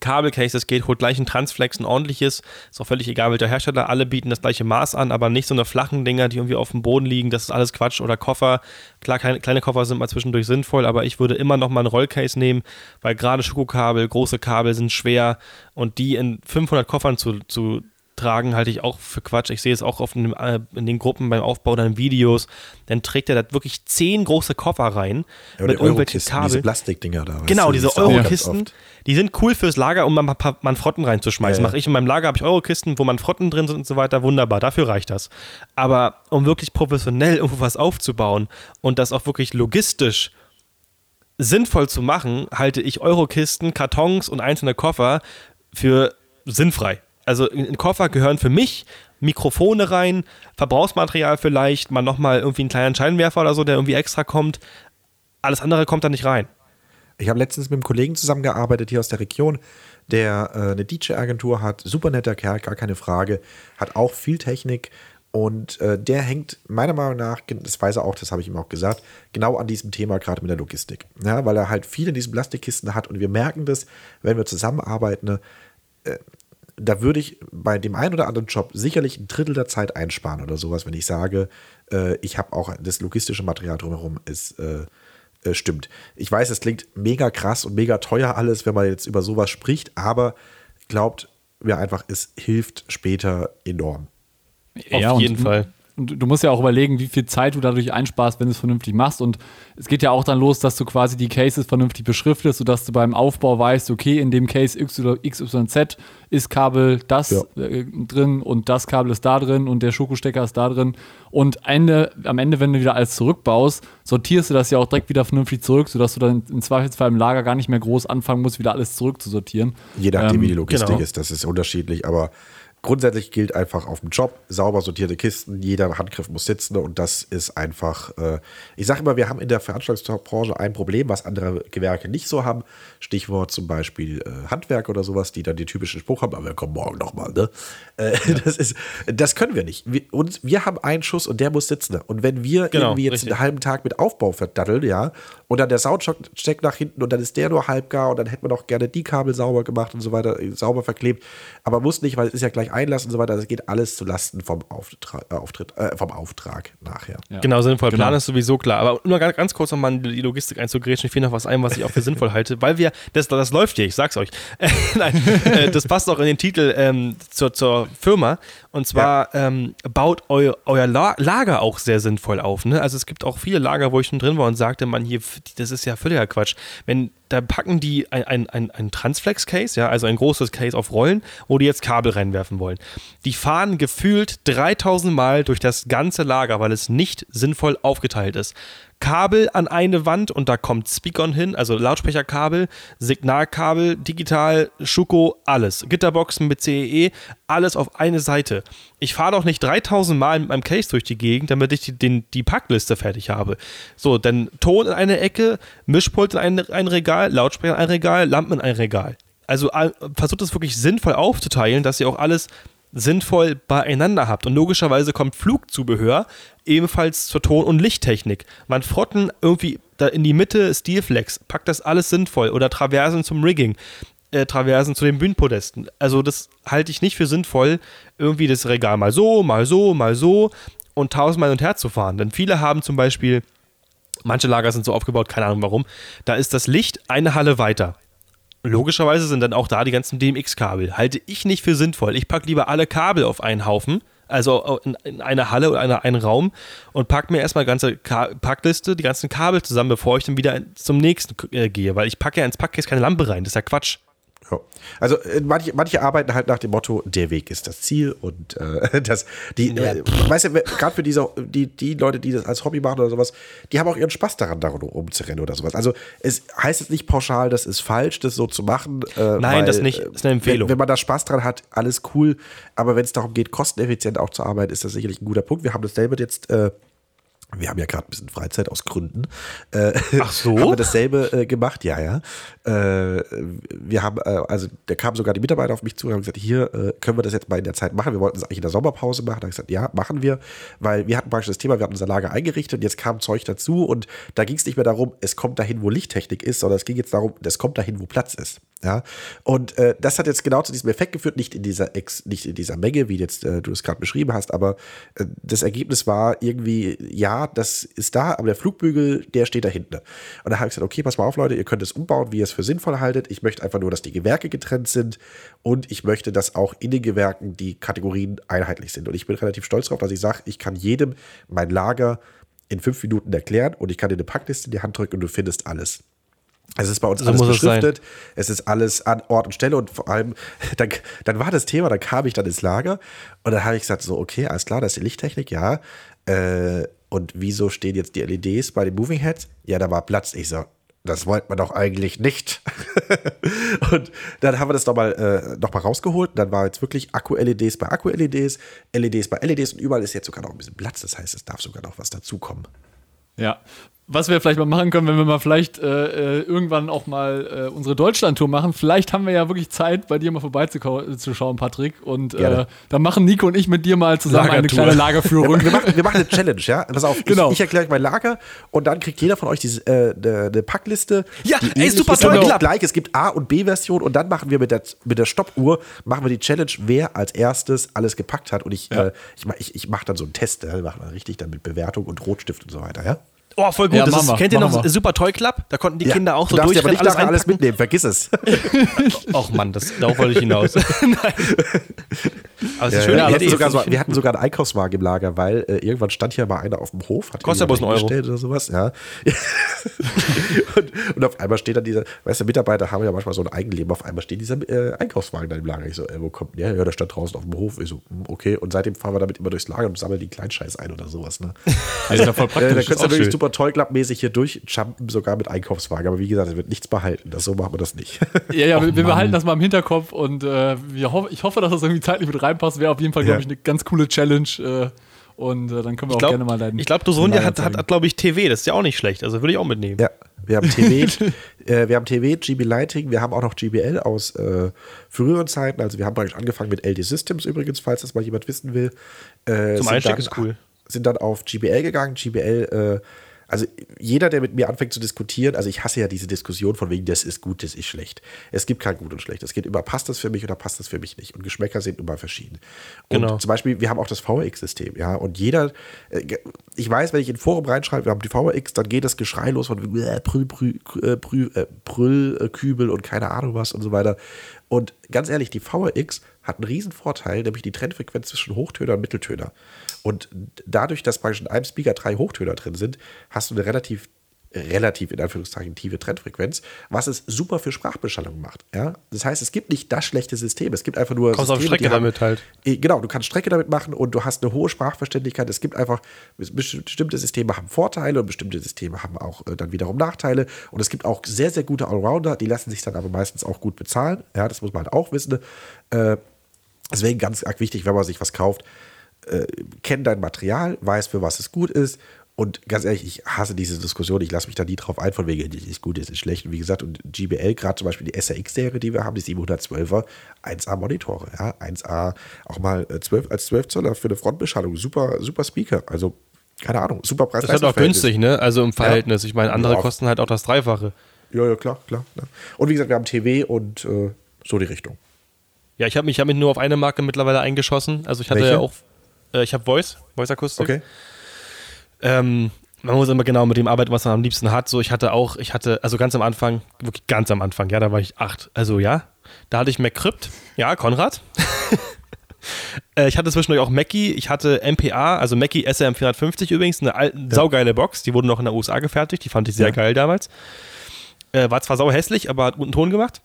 Kabelcases geht, holt gleich ein Transflex, ein ordentliches. Ist auch völlig egal, welcher Hersteller. Alle bieten das gleiche Maß an, aber nicht so eine flachen Dinger, die irgendwie auf dem Boden liegen. Das ist alles Quatsch. Oder Koffer. Klar, kleine, kleine Koffer sind mal zwischendurch sinnvoll, aber ich würde immer noch mal ein Rollcase nehmen, weil gerade Schokokabel, große Kabel sind schwer und die in 500 Koffern zu, zu tragen, halte ich auch für Quatsch. Ich sehe es auch oft in, äh, in den Gruppen beim Aufbau in Videos. Dann trägt er da wirklich zehn große Koffer rein ja, mit irgendwelchen Kabel. Diese Plastikdinger da. Genau, diese Eurokisten. Die sind cool fürs Lager, um mal ein paar Manfrotten reinzuschmeißen. Ja, ja. Mache ich in meinem Lager, habe ich Eurokisten, wo Manfrotten drin sind und so weiter. Wunderbar, dafür reicht das. Aber um wirklich professionell *laughs* irgendwo was aufzubauen und das auch wirklich logistisch sinnvoll zu machen, halte ich Eurokisten, Kartons und einzelne Koffer für sinnfrei also in den Koffer gehören für mich Mikrofone rein, Verbrauchsmaterial vielleicht, mal nochmal irgendwie einen kleinen Scheinwerfer oder so, der irgendwie extra kommt. Alles andere kommt da nicht rein. Ich habe letztens mit einem Kollegen zusammengearbeitet hier aus der Region, der äh, eine DJ-Agentur hat, super netter Kerl, gar keine Frage, hat auch viel Technik und äh, der hängt meiner Meinung nach, das weiß er auch, das habe ich ihm auch gesagt, genau an diesem Thema gerade mit der Logistik. Ja, weil er halt viel in diesen Plastikkisten hat und wir merken das, wenn wir zusammenarbeiten, äh, da würde ich bei dem einen oder anderen Job sicherlich ein Drittel der Zeit einsparen oder sowas, wenn ich sage, äh, ich habe auch das logistische Material drumherum, ist äh, äh, stimmt. Ich weiß, es klingt mega krass und mega teuer alles, wenn man jetzt über sowas spricht, aber glaubt mir einfach, es hilft später enorm. Ja, Auf jeden Fall. Und du musst ja auch überlegen, wie viel Zeit du dadurch einsparst, wenn du es vernünftig machst. Und es geht ja auch dann los, dass du quasi die Cases vernünftig beschriftest, sodass du beim Aufbau weißt, okay, in dem Case XYZ ist Kabel das ja. äh, drin und das Kabel ist da drin und der Schokostecker ist da drin. Und Ende, am Ende, wenn du wieder alles zurückbaust, sortierst du das ja auch direkt wieder vernünftig zurück, sodass du dann im Zweifelsfall im Lager gar nicht mehr groß anfangen musst, wieder alles zurückzusortieren. Je nachdem, ähm, wie die Logistik genau. ist, das ist unterschiedlich, aber grundsätzlich gilt einfach auf dem Job, sauber sortierte Kisten, jeder Handgriff muss sitzen und das ist einfach, äh, ich sage immer, wir haben in der Veranstaltungsbranche ein Problem, was andere Gewerke nicht so haben. Stichwort zum Beispiel äh, Handwerk oder sowas, die dann den typischen Spruch haben, aber wir kommen morgen nochmal, ne? Äh, ja. *laughs* das, ist, das können wir nicht. Wir, und wir haben einen Schuss und der muss sitzen. Und wenn wir genau, irgendwie jetzt richtig. einen halben Tag mit Aufbau verdaddeln, ja, und dann der Soundcheck steckt nach hinten und dann ist der nur halb gar und dann hätte man auch gerne die Kabel sauber gemacht und so weiter, sauber verklebt. Aber muss nicht, weil es ist ja gleich Einlass und so weiter. Das geht alles zulasten vom Auftrag, äh, Auftritt, äh, vom Auftrag nachher. Ja. Genau, sinnvoll. Genau. Plan ist sowieso klar. Aber nur ganz, ganz kurz nochmal in die Logistik einzugrätschen. Ich finde noch was ein, was ich auch für *laughs* sinnvoll halte, weil wir, das, das läuft hier, ich sag's euch. *laughs* Nein, äh, das passt auch in den Titel ähm, zur, zur Firma. Und zwar ja. ähm, baut eu, euer Lager auch sehr sinnvoll auf. Ne? Also es gibt auch viele Lager, wo ich schon drin war und sagte, man hier, das ist ja völliger Quatsch. Wenn da packen die ein, ein, ein, Transflex-Case, ja, also ein großes Case auf Rollen, wo die jetzt Kabel reinwerfen wollen. Die fahren gefühlt 3000 Mal durch das ganze Lager, weil es nicht sinnvoll aufgeteilt ist. Kabel an eine Wand und da kommt Speakon hin, also Lautsprecherkabel, Signalkabel, digital, Schuko, alles. Gitterboxen mit CEE, e, alles auf eine Seite. Ich fahre doch nicht 3000 Mal mit meinem Case durch die Gegend, damit ich die, den, die Packliste fertig habe. So, dann Ton in eine Ecke, Mischpult in ein, ein Regal, Lautsprecher in ein Regal, Lampen in ein Regal. Also versucht es wirklich sinnvoll aufzuteilen, dass ihr auch alles sinnvoll beieinander habt. Und logischerweise kommt Flugzubehör ebenfalls zur Ton- und Lichttechnik. Man frotten irgendwie da in die Mitte Steelflex, packt das alles sinnvoll oder Traversen zum Rigging. Äh, Traversen zu den Bühnenpodesten. Also das halte ich nicht für sinnvoll, irgendwie das Regal mal so, mal so, mal so und tausendmal und her zu fahren. Denn viele haben zum Beispiel, manche Lager sind so aufgebaut, keine Ahnung warum, da ist das Licht eine Halle weiter. Logischerweise sind dann auch da die ganzen DMX-Kabel. Halte ich nicht für sinnvoll. Ich packe lieber alle Kabel auf einen Haufen, also in, in eine Halle oder eine, einen Raum und packe mir erstmal ganze Ka Packliste, die ganzen Kabel zusammen, bevor ich dann wieder zum nächsten äh, gehe. Weil ich packe ja ins Packcase keine Lampe rein. Das ist ja Quatsch. Ja. Also äh, manche, manche arbeiten halt nach dem Motto, der Weg ist das Ziel und äh, *laughs* das, die, ja. äh, weißt du, gerade für diese, die, die Leute, die das als Hobby machen oder sowas, die haben auch ihren Spaß daran, darum rumzurennen oder sowas. Also es heißt jetzt nicht pauschal, das ist falsch, das so zu machen. Äh, Nein, weil, das nicht, das ist eine Empfehlung. Wenn, wenn, man da Spaß dran hat, alles cool, aber wenn es darum geht, kosteneffizient auch zu arbeiten, ist das sicherlich ein guter Punkt. Wir haben das selber jetzt äh, wir haben ja gerade ein bisschen Freizeit aus Gründen. Äh, Ach *laughs* so? Haben wir dasselbe äh, gemacht, ja, ja. Äh, wir haben, äh, also da kamen sogar die Mitarbeiter auf mich zu und haben gesagt, hier äh, können wir das jetzt mal in der Zeit machen. Wir wollten es eigentlich in der Sommerpause machen. Da habe ich gesagt, ja, machen wir, weil wir hatten praktisch das Thema, wir hatten unser Lager eingerichtet und jetzt kam Zeug dazu und da ging es nicht mehr darum, es kommt dahin, wo Lichttechnik ist, sondern es ging jetzt darum, es kommt dahin, wo Platz ist. Ja, und äh, das hat jetzt genau zu diesem Effekt geführt, nicht in dieser, Ex, nicht in dieser Menge, wie jetzt äh, du es gerade beschrieben hast, aber äh, das Ergebnis war irgendwie, ja, das ist da, aber der Flugbügel, der steht da hinten. Und da habe ich gesagt, okay, pass mal auf, Leute, ihr könnt es umbauen, wie ihr es für sinnvoll haltet. Ich möchte einfach nur, dass die Gewerke getrennt sind und ich möchte, dass auch in den Gewerken die Kategorien einheitlich sind. Und ich bin relativ stolz darauf, dass ich sage, ich kann jedem mein Lager in fünf Minuten erklären und ich kann dir eine Packliste in die Hand drücken und du findest alles. Es ist bei uns so alles beschriftet, es, es, ist alles an Ort und Stelle und vor allem, *laughs* dann, dann war das Thema, dann kam ich dann ins Lager und dann habe ich gesagt, so, okay, alles klar, das ist die Lichttechnik, ja. Äh, und wieso stehen jetzt die LEDs bei den Moving Heads? Ja, da war Platz. Ich so, das wollte man doch eigentlich nicht. *laughs* und dann haben wir das nochmal äh, noch mal rausgeholt. Dann war jetzt wirklich Akku-LEDs bei Akku-LEDs, LEDs bei LEDs und überall ist jetzt sogar noch ein bisschen Platz. Das heißt, es darf sogar noch was dazukommen. Ja, was wir vielleicht mal machen können, wenn wir mal vielleicht äh, äh, irgendwann auch mal äh, unsere Deutschland-Tour machen. Vielleicht haben wir ja wirklich Zeit, bei dir mal vorbeizuschauen, Patrick. Und äh, dann machen Nico und ich mit dir mal zusammen eine kleine Lagerführung. wir, machen, wir machen eine Challenge, ja? Pass auf, genau. ich, ich erkläre euch mein Lager und dann kriegt jeder von euch diese, äh, eine, eine Packliste. Ja, ey, super toll, genau. gleich. Es gibt A- und B-Version und dann machen wir mit der, mit der Stoppuhr machen wir die Challenge, wer als erstes alles gepackt hat. Und ich, ja. äh, ich, ich, ich mache dann so einen Test, ja? machen wir richtig dann mit Bewertung und Rotstift und so weiter, ja? Oh, voll gut. Ja, das ist, kennt ihr noch wir. Super Toy Club? Da konnten die ja, Kinder auch so durch. Aber nicht alles, alles mitnehmen, vergiss es. Och Mann, das, darauf wollte ich hinaus. Nein. *laughs* Aber es Ja, ist schön, ja, wir, hatten sogar so, wir hatten sogar einen Einkaufswagen im Lager, weil äh, irgendwann stand hier mal einer auf dem Hof, hat Kostet bloß einen Euro. oder sowas, ja. *laughs* und, und auf einmal steht dann dieser, weißt du, Mitarbeiter haben ja manchmal so ein Eigenleben, auf einmal steht dieser äh, Einkaufswagen da im Lager. Ich so, äh, wo kommt der? Ja, der stand draußen auf dem Hof. Ich so, hm, okay. Und seitdem fahren wir damit immer durchs Lager und sammeln die Kleinscheiß ein oder sowas, ne? *laughs* Das ist ja voll Äh, praktisch. da ist könntest du auch wirklich super tollklappmäßig hier durchjumpen, sogar mit Einkaufswagen. Aber wie gesagt, es wird nichts behalten. Das, so machen wir das nicht. *laughs* Ja, ja, wir, wir behalten das mal im Hinterkopf und äh, wir hoff, ich hoffe, dass das irgendwie zeitlich mit reinpasst. Wäre auf jeden Fall, glaube Ja. ich, eine ganz coole Challenge. Äh, und äh, dann können wir Ich auch glaube, gerne mal deinen. ich glaub, Dosonia hat, hat, hat glaube ich, TV. Das ist ja auch nicht schlecht. Also würde ich auch mitnehmen. Ja, wir haben TV, *laughs* äh, wir haben TV, GB Lighting, wir haben auch noch GBL aus äh, früheren Zeiten. Also wir haben praktisch angefangen mit LD Systems übrigens, falls das mal jemand wissen will. Äh, Zum Einstieg dann, ist cool. Sind dann auf GBL gegangen. GBL, äh, also jeder, der mit mir anfängt zu diskutieren, also ich hasse ja diese Diskussion von wegen, das ist gut, das ist schlecht. Es gibt kein gut und schlecht. Es geht immer, passt das für mich oder passt das für mich nicht. Und Geschmäcker sind immer verschieden. Und Genau. zum Beispiel, wir haben auch das VRX-System, ja, und jeder, äh, ich weiß, wenn ich in ein Forum reinschreibe, wir haben die VRX, dann geht das Geschrei los von äh, Brüll, Brüll, äh, Brüll, äh, Brüllkübel und keine Ahnung was und so weiter. Und ganz ehrlich, die VRX hat einen riesen Vorteil, nämlich die Trennfrequenz zwischen Hochtöner und Mitteltöner. Und dadurch, dass praktisch in einem Speaker drei Hochtöner drin sind, hast du eine relativ relativ in Anführungszeichen tiefe Trennfrequenz, was es super für Sprachbeschallung macht. Ja? Das heißt, es gibt nicht das schlechte System, es gibt einfach nur Kommst auf Systeme, Strecke die haben- damit halt. Eh, Genau, du kannst Strecke damit machen und du hast eine hohe Sprachverständlichkeit. Es gibt einfach, bestimmte Systeme haben Vorteile und bestimmte Systeme haben auch äh, dann wiederum Nachteile. Und es gibt auch sehr, sehr gute Allrounder, die lassen sich dann aber meistens auch gut bezahlen. Ja, das muss man halt auch wissen. Äh, deswegen ganz arg wichtig, wenn man sich was kauft, äh, kenn dein Material, weiß, für was es gut ist. Und ganz ehrlich, ich hasse diese Diskussion. Ich lasse mich da nie drauf ein, von wegen, ist gut, das ist schlecht. Und wie gesagt, und GBL, gerade zum Beispiel die SRX-Serie, die wir haben, die 712er, 1A Monitore, ja, 1A, auch mal äh, 12, als 12 Zoller für eine Frontbeschallung. Super, super Speaker. Also, keine Ahnung, super Preis. Das ist halt auch günstig, ne? Also im Verhältnis. Ich meine, andere Ja. kosten halt auch das Dreifache. Ja, ja, klar, klar. klar. Und wie gesagt, wir haben TV und äh, so die Richtung. Ja, ich habe mich, ich hab mich nur auf eine Marke mittlerweile eingeschossen. Also ich hatte Welche? ja auch, äh, ich habe Voice, Voice Akustik. Okay. Ähm, man muss immer genau mit dem arbeiten, was man am liebsten hat. So, ich hatte auch, ich hatte, also ganz am Anfang, wirklich ganz am Anfang, ja, da war ich acht. Also ja, da hatte ich MacCrypt, ja, Konrad. *laughs* Äh, ich hatte zwischendurch auch Mackie, ich hatte MPA, also Mackie SM450 übrigens, eine al- saugeile Box, die wurde noch in der USA gefertigt, die fand ich sehr Ja. geil damals. Äh, war zwar sau hässlich, aber hat guten Ton gemacht.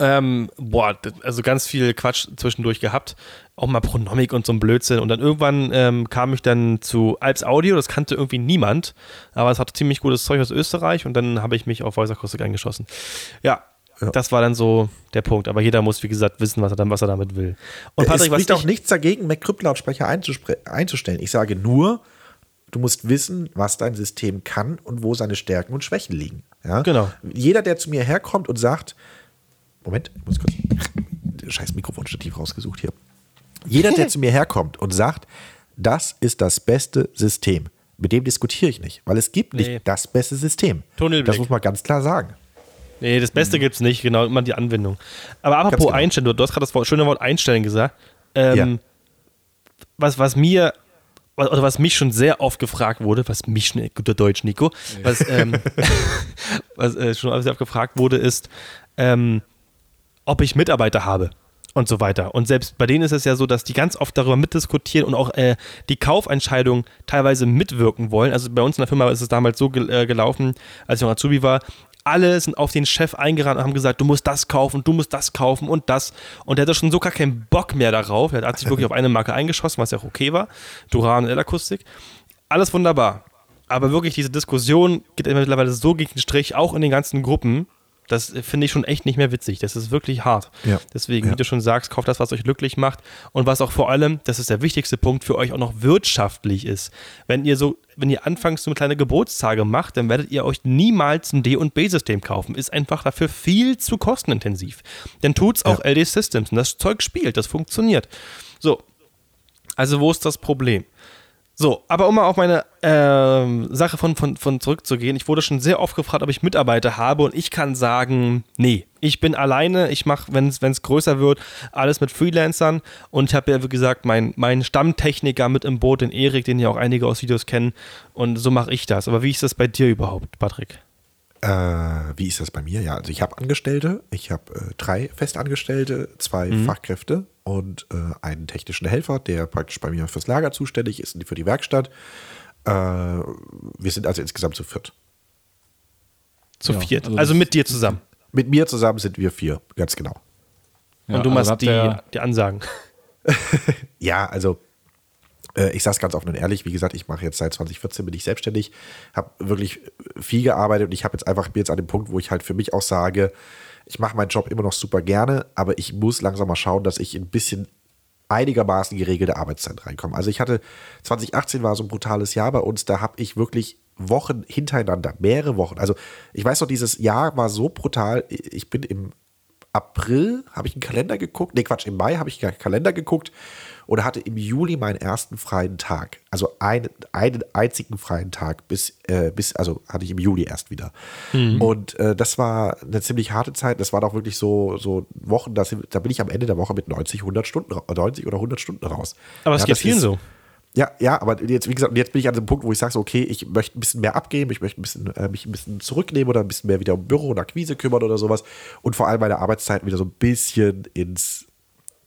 Ähm, boah, also ganz viel Quatsch zwischendurch gehabt. Auch mal Pronomic und so ein Blödsinn. Und dann irgendwann ähm, kam ich dann zu Alps Audio, das kannte irgendwie niemand, aber es hatte ziemlich gutes Zeug aus Österreich und dann habe ich mich auf Voice Akustik eingeschossen. Ja, Ja. das war dann so der Punkt. Aber jeder muss, wie gesagt, wissen, was er, dann, was er damit will. Und es Patrick, was spricht auch ich, nichts dagegen, MacCrypt-Lautsprecher einzustellen. Ich sage nur, du musst wissen, was dein System kann und wo seine Stärken und Schwächen liegen. Ja? Genau. Jeder, der zu mir herkommt und sagt, Moment, ich muss kurz scheiß Mikrofonstativ rausgesucht hier. Jeder, der *laughs* zu mir herkommt und sagt, das ist das beste System, mit dem diskutiere ich nicht, weil es gibt nicht Nee. das beste System. Tunnelblick. Das muss man ganz klar sagen. Nee, das Beste gibt's nicht, genau, immer die Anwendung. Aber apropos genau. einstellen, du, du hast gerade das Wort, schöne Wort einstellen gesagt. Ähm, Ja. was, was mir, oder was mich schon sehr oft gefragt wurde, was mich, ne, guter Deutsch, Nico, was, ähm, *laughs* was äh, schon sehr oft gefragt wurde, ist, ähm, ob ich Mitarbeiter habe und so weiter. Und selbst bei denen ist es ja so, dass die ganz oft darüber mitdiskutieren und auch äh, die Kaufentscheidung teilweise mitwirken wollen. Also bei uns in der Firma ist es damals so gel äh, gelaufen, als ich noch Azubi war. Alle sind auf den Chef eingerannt und haben gesagt, du musst das kaufen, du musst das kaufen und das. Und der hatte schon so gar keinen Bock mehr darauf. Er hat sich wirklich *laughs* auf eine Marke eingeschossen, was ja auch okay war. Duran und L-Akustik. Alles wunderbar. Aber wirklich, diese Diskussion geht mittlerweile so gegen den Strich, auch in den ganzen Gruppen. Das finde ich schon echt nicht mehr witzig. Das ist wirklich hart. Ja. Deswegen, Ja. wie du schon sagst, kauft das, was euch glücklich macht und was auch vor allem, das ist der wichtigste Punkt, für euch auch noch wirtschaftlich ist. Wenn ihr so, wenn ihr anfangs so eine kleine Geburtstage macht, dann werdet ihr euch niemals ein D- und B-System kaufen. Ist einfach dafür viel zu kostenintensiv. Dann tut's auch LD Systems und das Zeug spielt, das funktioniert. So. Also, wo ist das Problem? So, aber um mal auf meine ähm, Sache von, von, von zurückzugehen, ich wurde schon sehr oft gefragt, ob ich Mitarbeiter habe und ich kann sagen, nee, ich bin alleine, ich mache, wenn es größer wird, alles mit Freelancern und ich habe ja, wie gesagt, meinen mein Stammtechniker mit im Boot, den Erik, den ja auch einige aus Videos kennen und so mache ich das. Aber wie ist das bei dir überhaupt, Patrick? Äh, wie ist das bei mir? Ja, also ich habe Angestellte, ich habe äh, drei Festangestellte, zwei Mhm. Fachkräfte und äh, einen technischen Helfer, der praktisch bei mir fürs Lager zuständig ist und für die Werkstatt. Äh, wir sind also insgesamt zu viert. Zu Ja, viert. also Also, mit dir zusammen. Mit mir zusammen sind wir vier, ganz genau. Ja, und du also machst die, die Ansagen. *laughs* Ja, also äh, ich sage es ganz offen und ehrlich, wie gesagt, ich mache jetzt seit 2014 bin ich selbstständig, habe wirklich viel gearbeitet und ich habe jetzt einfach bin jetzt an dem Punkt, wo ich halt für mich auch sage, ich mache meinen Job immer noch super gerne, aber ich muss langsam mal schauen, dass ich ein bisschen einigermaßen geregelte Arbeitszeit reinkomme. Also ich hatte 2018 war so ein brutales Jahr bei uns, da habe ich wirklich Wochen hintereinander, mehrere Wochen. Also ich weiß noch, dieses Jahr war so brutal. Ich bin im April habe ich einen Kalender geguckt. Nee, Quatsch, im Mai habe ich einen Kalender geguckt und hatte im Juli meinen ersten freien Tag. Also einen, einen einzigen freien Tag bis, äh, bis, also hatte ich im Juli erst wieder. Und äh, das war eine ziemlich harte Zeit. Das waren auch wirklich so, so Wochen, da, sind, da bin ich am Ende der Woche mit 90, 100 Stunden, ra- 90 oder 100 Stunden raus. Aber es Ja, geht das vielen ist- so. ja, ja, aber jetzt, wie gesagt, jetzt bin ich an dem Punkt, wo ich sage, so, okay, ich möchte ein bisschen mehr abgeben, ich möchte ein bisschen, äh, mich ein bisschen zurücknehmen oder ein bisschen mehr wieder um Büro und Akquise kümmern oder sowas und vor allem meine Arbeitszeiten wieder so ein bisschen ins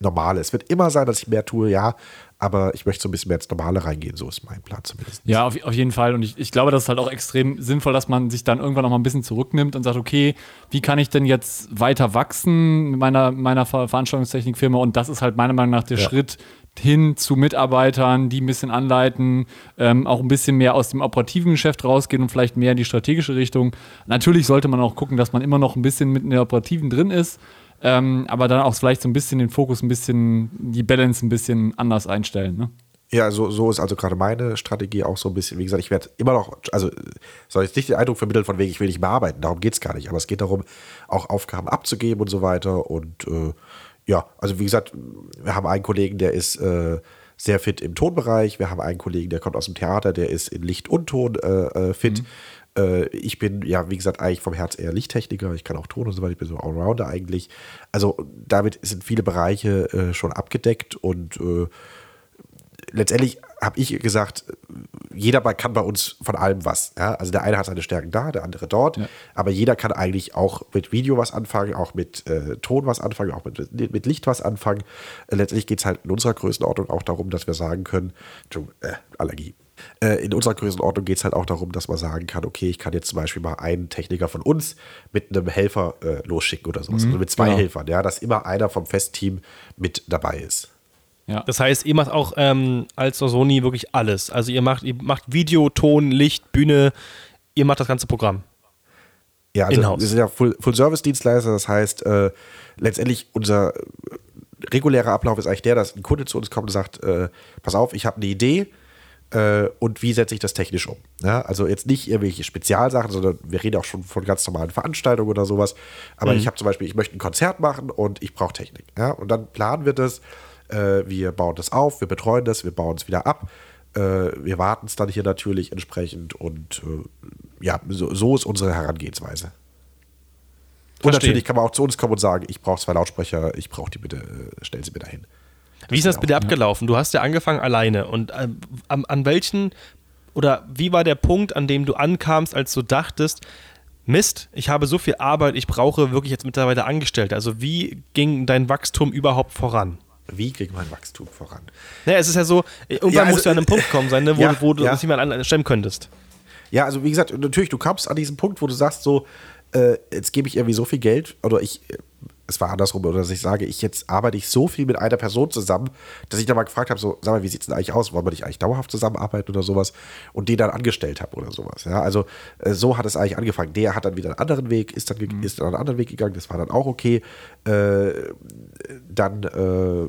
Normale. Es wird immer sein, dass ich mehr tue, ja, aber ich möchte so ein bisschen mehr ins Normale reingehen, so ist mein Plan zumindest. Ja, auf, auf jeden Fall. Und ich, ich glaube, das ist halt auch extrem sinnvoll, dass man sich dann irgendwann noch mal ein bisschen zurücknimmt und sagt, okay, wie kann ich denn jetzt weiter wachsen mit meiner, meiner Ver Veranstaltungstechnikfirma? Und das ist halt meiner Meinung nach der Ja. Schritt hin zu Mitarbeitern, die ein bisschen anleiten, ähm, auch ein bisschen mehr aus dem operativen Geschäft rausgehen und vielleicht mehr in die strategische Richtung. Natürlich sollte man auch gucken, dass man immer noch ein bisschen mit in der operativen drin ist, ähm, aber dann auch vielleicht so ein bisschen den Fokus ein bisschen, die Balance ein bisschen anders einstellen. Ne? Ja, so, so ist also gerade meine Strategie auch so ein bisschen. Wie gesagt, ich werde immer noch, also soll jetzt nicht den Eindruck vermitteln, von wegen, ich will nicht mehr arbeiten, darum geht es gar nicht. Aber es geht darum, auch Aufgaben abzugeben und so weiter. Und äh, ja, also wie gesagt, wir haben einen Kollegen, der ist äh, sehr fit im Tonbereich. Wir haben einen Kollegen, der kommt aus dem Theater, der ist in Licht und Ton äh, äh, fit. Äh, ich bin, ja, wie gesagt, eigentlich vom Herz eher Lichttechniker. Ich kann auch Ton und so weiter. Ich bin so Allrounder eigentlich. Also damit sind viele Bereiche äh, schon abgedeckt und äh, letztendlich habe ich gesagt, jeder kann bei uns von allem was. Ja? Also der eine hat seine Stärken da, der andere dort, Ja. aber jeder kann eigentlich auch mit Video was anfangen, auch mit äh, Ton was anfangen, auch mit, mit Licht was anfangen. Äh, letztendlich geht es halt in unserer Größenordnung auch darum, dass wir sagen können, äh, Allergie. Äh, in unserer Größenordnung geht es halt auch darum, dass man sagen kann, okay, ich kann jetzt zum Beispiel mal einen Techniker von uns mit einem Helfer äh, losschicken oder sowas. also mit zwei genau. Helfern, ja, dass immer einer vom Festteam mit dabei ist. Ja. Das heißt, ihr macht auch ähm, als Sony wirklich alles. Also ihr macht, ihr macht Video, Ton, Licht, Bühne, ihr macht das ganze Programm. Ja, also In-house. wir sind ja Full- Full-Service-Dienstleister, das heißt, äh, letztendlich unser regulärer Ablauf ist eigentlich der, dass ein Kunde zu uns kommt und sagt, äh, pass auf, ich habe eine Idee äh, und wie setze ich das technisch um? Ja, also jetzt nicht irgendwelche Spezialsachen, sondern wir reden auch schon von ganz normalen Veranstaltungen oder sowas. Aber ich habe zum Beispiel, ich möchte ein Konzert machen und ich brauche Technik. Ja, und dann planen wir das, äh, wir bauen das auf, wir betreuen das, wir bauen es wieder ab. Äh, wir warten es dann hier natürlich entsprechend und äh, ja, so, so ist unsere Herangehensweise. Und natürlich kann man auch zu uns kommen und sagen, ich brauche zwei Lautsprecher, ich brauche die bitte, äh, stellen Sie mir dahin. Wie ist das ja bitte abgelaufen? Du hast ja angefangen alleine und ähm, an, an welchen oder wie war der Punkt, an dem du ankamst, als du dachtest, Mist, ich habe so viel Arbeit, ich brauche wirklich jetzt mittlerweile Angestellte. Also wie ging dein Wachstum überhaupt voran? Wie kriegt mein Wachstum voran? Naja, es ist ja so, irgendwann Ja, also, musst du an einem Punkt kommen sein, ne, wo, ja, wo du ja. das nicht mehr anstemmen könntest. Ja, also wie gesagt, natürlich, du kamst an diesen Punkt, wo du sagst, so, äh, jetzt gebe ich irgendwie so viel Geld, oder ich, äh, es war andersrum, oder dass ich sage, ich jetzt arbeite ich so viel mit einer Person zusammen, dass ich da mal gefragt habe, so, sag mal, wie sieht es denn eigentlich aus? Wollen wir nicht eigentlich dauerhaft zusammenarbeiten oder sowas? Und den dann angestellt habe oder sowas. Ja, also äh, so hat es eigentlich angefangen. Der hat dann wieder einen anderen Weg, ist dann, ge- ist dann einen anderen Weg gegangen, das war dann auch okay. Äh, dann äh,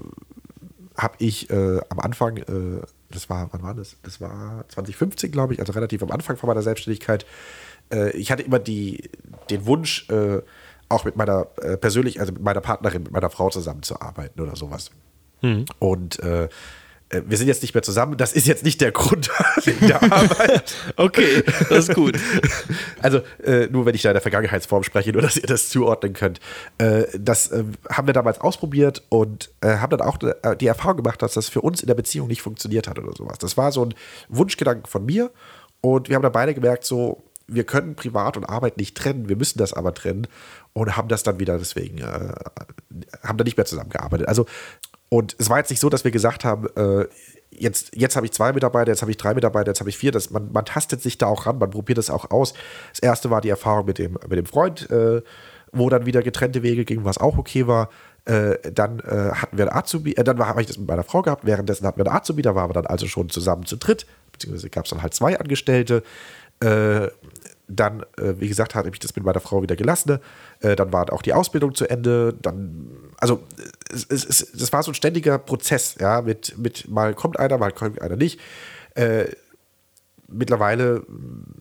habe ich äh, am Anfang, äh, das war, wann war das? Das war 2015, glaube ich, also relativ am Anfang von meiner Selbstständigkeit. Äh, ich hatte immer die, den Wunsch, äh, auch mit meiner äh, persönlich, also mit meiner Partnerin, mit meiner Frau zusammenzuarbeiten oder sowas. Und äh, äh, wir sind jetzt nicht mehr zusammen. Das ist jetzt nicht der Grund *laughs* wegen der Arbeit. *laughs* Okay, das ist gut. *laughs* Also äh, nur wenn ich da in der Vergangenheitsform spreche, nur dass ihr das zuordnen könnt. Äh, das äh, haben wir damals ausprobiert und äh, haben dann auch äh, die Erfahrung gemacht, dass das für uns in der Beziehung nicht funktioniert hat oder sowas. Das war so ein Wunschgedanke von mir und wir haben dann beide gemerkt, so wir können Privat und Arbeit nicht trennen, wir müssen das aber trennen und haben das dann wieder deswegen, äh, haben dann nicht mehr zusammengearbeitet. Also Und es war jetzt nicht so, dass wir gesagt haben, äh, jetzt, jetzt habe ich zwei Mitarbeiter, jetzt habe ich drei Mitarbeiter, jetzt habe ich vier. Das, man, man tastet sich da auch ran, man probiert das auch aus. Das erste war die Erfahrung mit dem, mit dem Freund, äh, wo dann wieder getrennte Wege gingen, was auch okay war. Äh, dann äh, hatten wir einen Azubi, äh, dann habe ich das mit meiner Frau gehabt, währenddessen hatten wir einen Azubi, da waren wir dann also schon zusammen zu dritt, beziehungsweise gab es dann halt zwei Angestellte. Dann, äh, wie gesagt, habe ich das mit meiner Frau wieder gelassen. Äh, dann war auch die Ausbildung zu Ende. Dann, also es, es, es, das war so ein ständiger Prozess, ja, mit, mit mal kommt einer, mal kommt einer nicht. Äh, mittlerweile,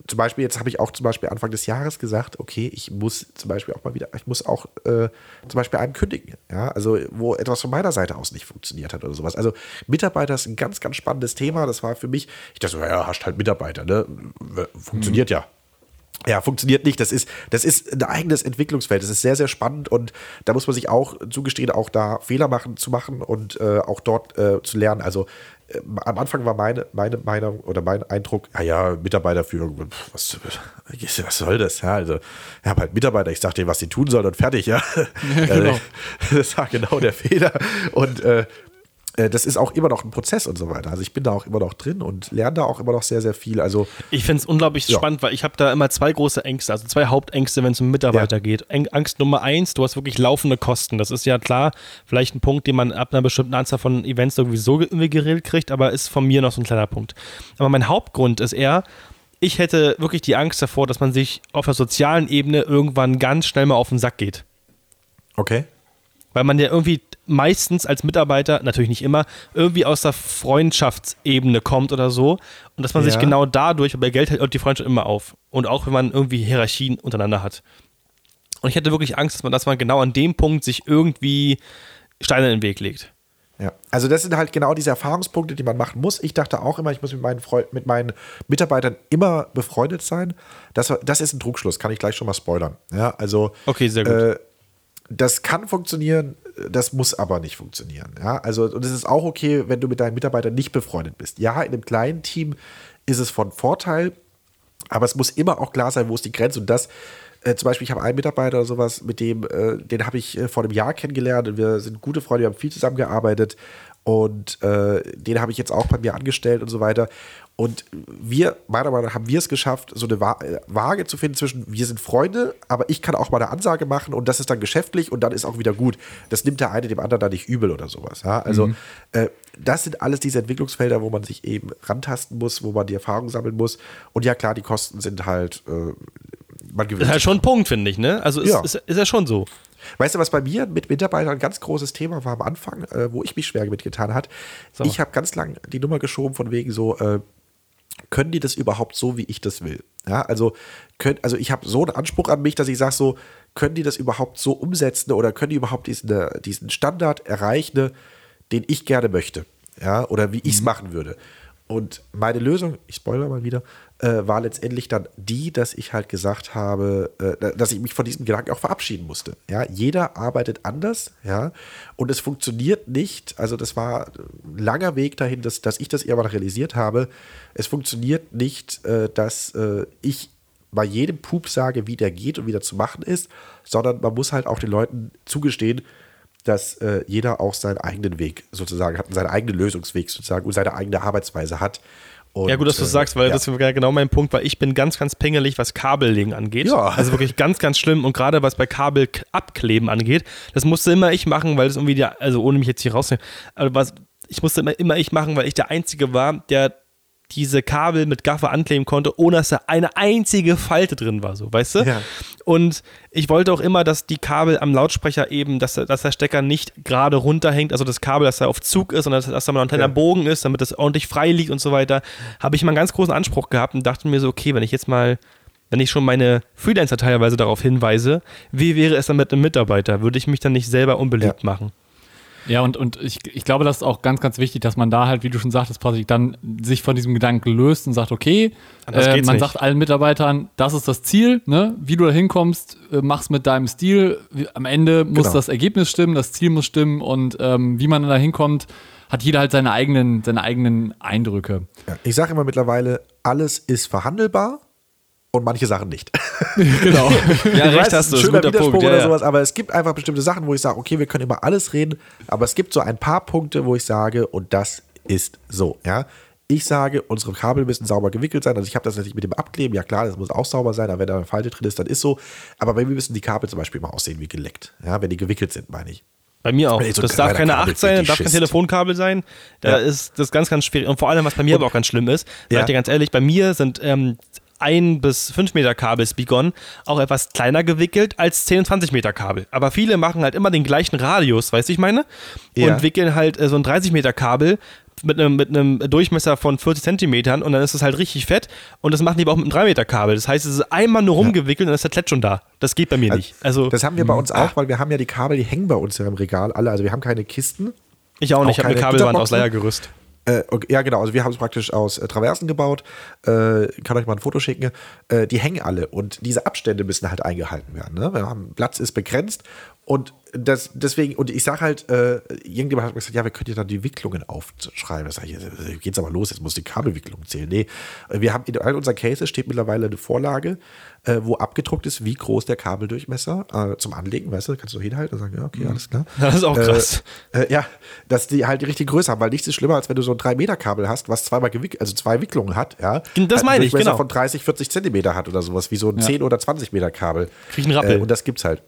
zum Beispiel, jetzt habe ich auch zum Beispiel Anfang des Jahres gesagt, okay, ich muss zum Beispiel auch mal wieder, ich muss auch äh, zum Beispiel einen kündigen, ja, also wo etwas von meiner Seite aus nicht funktioniert hat oder sowas. Also Mitarbeiter ist ein ganz, ganz spannendes Thema. Das war für mich, ich dachte so, ja, hast halt Mitarbeiter, ne? Funktioniert mhm. ja ja, funktioniert nicht. Das ist, das ist ein eigenes Entwicklungsfeld. Das ist sehr, sehr spannend und da muss man sich auch zugestehen, auch da Fehler machen zu machen und äh, auch dort äh, zu lernen. Also äh, am Anfang war meine, meine Meinung oder mein Eindruck, ja, ja, Mitarbeiterführung, was, was soll das? Ja, also, ich habe halt Mitarbeiter, ich sag denen, was sie tun sollen und fertig, ja. ja genau. *laughs* das war genau der Fehler. Und äh, das ist auch immer noch ein Prozess und so weiter. Also ich bin da auch immer noch drin und lerne da auch immer noch sehr, sehr viel. Also ich finde es unglaublich ja. spannend, weil ich habe da immer zwei große Ängste, also zwei Hauptängste, wenn es um Mitarbeiter ja. geht. Angst Nummer eins, du hast wirklich laufende Kosten. Das ist ja klar, vielleicht ein Punkt, den man ab einer bestimmten Anzahl von Events sowieso irgendwie geregelt kriegt, aber ist von mir noch so ein kleiner Punkt. Aber mein Hauptgrund ist eher, ich hätte wirklich die Angst davor, dass man sich auf der sozialen Ebene irgendwann ganz schnell mal auf den Sack geht. Okay. Weil man ja irgendwie meistens als Mitarbeiter, natürlich nicht immer, irgendwie aus der Freundschaftsebene kommt oder so. Und dass man ja. sich genau dadurch, bei Geld hält die Freundschaft immer auf. Und auch wenn man irgendwie Hierarchien untereinander hat. Und ich hätte wirklich Angst, dass man, dass man genau an dem Punkt sich irgendwie Steine in den Weg legt. Ja, also das sind halt genau diese Erfahrungspunkte, die man machen muss. Ich dachte auch immer, ich muss mit meinen, Freund, mit meinen Mitarbeitern immer befreundet sein. Das, das ist ein Druckschluss, kann ich gleich schon mal spoilern. Ja, also okay, sehr gut. Äh, das kann funktionieren, das muss aber nicht funktionieren. Ja? Also, und es ist auch okay, wenn du mit deinen Mitarbeitern nicht befreundet bist. Ja, in einem kleinen Team ist es von Vorteil, aber es muss immer auch klar sein, wo ist die Grenze. Und das, äh, zum Beispiel, ich habe einen Mitarbeiter oder sowas, mit dem, äh, den habe ich äh, vor einem Jahr kennengelernt und wir sind gute Freunde, wir haben viel zusammengearbeitet und äh, den habe ich jetzt auch bei mir angestellt und so weiter. Und wir, meiner Meinung nach, haben wir es geschafft, so eine äh, Waage zu finden zwischen, wir sind Freunde, aber ich kann auch mal eine Ansage machen und das ist dann geschäftlich und dann ist auch wieder gut. Das nimmt der eine dem anderen dann nicht übel oder sowas. Ja? Also, mhm. äh, das sind alles diese Entwicklungsfelder, wo man sich eben rantasten muss, wo man die Erfahrung sammeln muss. Und ja, klar, die Kosten sind halt, äh, man gewinnt. Das ist halt schon ein Punkt, finde ich, ne? Also, ist, ja. ist, ist ja schon so. Weißt du, was bei mir mit Mitarbeitern ein ganz großes Thema war am Anfang, äh, wo ich mich schwer mitgetan hat? So. Ich habe ganz lang die Nummer geschoben von wegen so, äh, können die das überhaupt so, wie ich das will? Ja, also, können, also ich habe so einen Anspruch an mich, dass ich sage so, können die das überhaupt so umsetzen oder können die überhaupt diesen, äh, diesen Standard erreichen, den ich gerne möchte? Ja, oder wie ich es mhm. machen würde. Und meine Lösung, ich spoilere mal wieder, äh, war letztendlich dann die, dass ich halt gesagt habe, äh, dass ich mich von diesem Gedanken auch verabschieden musste. Ja, jeder arbeitet anders, ja, und es funktioniert nicht. Also das war ein langer Weg dahin, dass, dass ich das irgendwann realisiert habe. Es funktioniert nicht, äh, dass äh, ich bei jedem Pup sage, wie der geht und wie der zu machen ist, sondern man muss halt auch den Leuten zugestehen, dass äh, jeder auch seinen eigenen Weg sozusagen hat, seinen eigenen Lösungsweg sozusagen und seine eigene Arbeitsweise hat. Und, ja, gut, dass du äh, sagst, weil ja. das ist genau mein Punkt, weil ich bin ganz, ganz pingelig, was Kabellegen angeht. Ja. Also wirklich ganz, ganz schlimm. Und gerade was bei Kabel abkleben angeht, das musste immer ich machen, weil das irgendwie, die, also ohne mich jetzt hier rauszunehmen, aber was, ich musste immer, immer ich machen, weil ich der Einzige war, der diese Kabel mit Gaffer ankleben konnte, ohne dass da eine einzige Falte drin war, so, weißt du? Ja. Und ich wollte auch immer, dass die Kabel am Lautsprecher eben, dass, dass der Stecker nicht gerade runterhängt, also das Kabel, dass er auf Zug ist und dass, dass da mal ein kleiner ja. Bogen ist, damit das ordentlich frei liegt und so weiter, habe ich mal einen ganz großen Anspruch gehabt und dachte mir so, okay, wenn ich jetzt mal wenn ich schon meine Freelancer teilweise darauf hinweise, wie wäre es dann mit einem Mitarbeiter? Würde ich mich dann nicht selber unbeliebt ja. machen? Ja, und, und ich, ich glaube, das ist auch ganz, ganz wichtig, dass man da halt, wie du schon sagtest, Patrick, dann sich von diesem Gedanken löst und sagt, okay, äh, man nicht. sagt allen Mitarbeitern, das ist das Ziel, ne? wie du da hinkommst, äh, mach's mit deinem Stil. Am Ende muss genau. das Ergebnis stimmen, das Ziel muss stimmen und ähm, wie man da hinkommt, hat jeder halt seine eigenen, seine eigenen Eindrücke. Ja, ich sage immer mittlerweile, alles ist verhandelbar. Und manche Sachen nicht. *laughs* genau. Ja, Ich recht weiß, hast ist du, ein schöner Widerspruch Punkt. Ja, oder ja. sowas, aber es gibt einfach bestimmte Sachen, wo ich sage, okay, wir können über alles reden, aber es gibt so ein paar Punkte, wo ich sage, und das ist so, ja. Ich sage, unsere Kabel müssen sauber gewickelt sein. Also ich habe das natürlich mit dem Abkleben, ja klar, das muss auch sauber sein, aber wenn da eine Falte drin ist, dann ist so. Aber bei mir müssen die Kabel zum Beispiel mal aussehen wie geleckt. Ja, wenn die gewickelt sind, meine ich. Bei mir auch. So das darf keine Kabel 8 sein, richtig darf kein. Telefonkabel sein. Da Ja. ist das ganz, ganz schwierig. Und vor allem, was bei mir aber auch ganz schlimm ist, sag Ja. ich dir ganz ehrlich, bei mir sind ähm, ein bis fünf Meter Kabel Spigon auch etwas kleiner gewickelt als 10 und 20 Meter Kabel. Aber viele machen halt immer den gleichen Radius, weißt du, ich meine? Ja. Und wickeln halt äh, so ein 30 Meter Kabel mit einem, mit einem Durchmesser von 40 Zentimetern und dann ist es halt richtig fett und das machen die aber auch mit einem 3 Meter Kabel. Das heißt, es ist einmal nur rumgewickelt und dann ist der Klett schon da. Das geht bei mir nicht. Also Das haben wir bei uns auch, weil wir haben ja die Kabel, die hängen bei uns ja im Regal alle. Also wir haben keine Kisten. ich auch nicht, ich auch habe eine Kabelwand aus? Leiergerüst. Äh, ja, genau. Also wir haben es praktisch aus äh, Traversen gebaut. Äh, kann euch mal ein Foto schicken. Äh, die hängen alle und diese Abstände müssen halt eingehalten werden. Ne? Haben, Platz ist begrenzt und das, deswegen, und ich sage halt, äh, irgendjemand hat mir gesagt, ja, wir können ja dann die Wicklungen aufschreiben. Das sag ich, jetzt geht's aber los, jetzt muss die Kabelwicklung zählen. Nee, äh, wir haben in all unseren Cases steht mittlerweile eine Vorlage, äh, wo abgedruckt ist, wie groß der Kabeldurchmesser äh, zum Anlegen, weißt du, kannst du hinhalten und sagen, ja, okay, alles klar. Das ist auch krass. Äh, äh, ja, dass die halt die richtige Größe haben, weil nichts ist schlimmer, als wenn du so ein 3-Meter-Kabel hast, was zweimal gewickelt, also zwei Wicklungen hat, ja. Das meine ich, genau. von 30, 40 Zentimeter hat oder sowas, wie so ein 10 oder 20 Meter Kabel. Krieg einen Rappel. Äh, und das gibt's halt.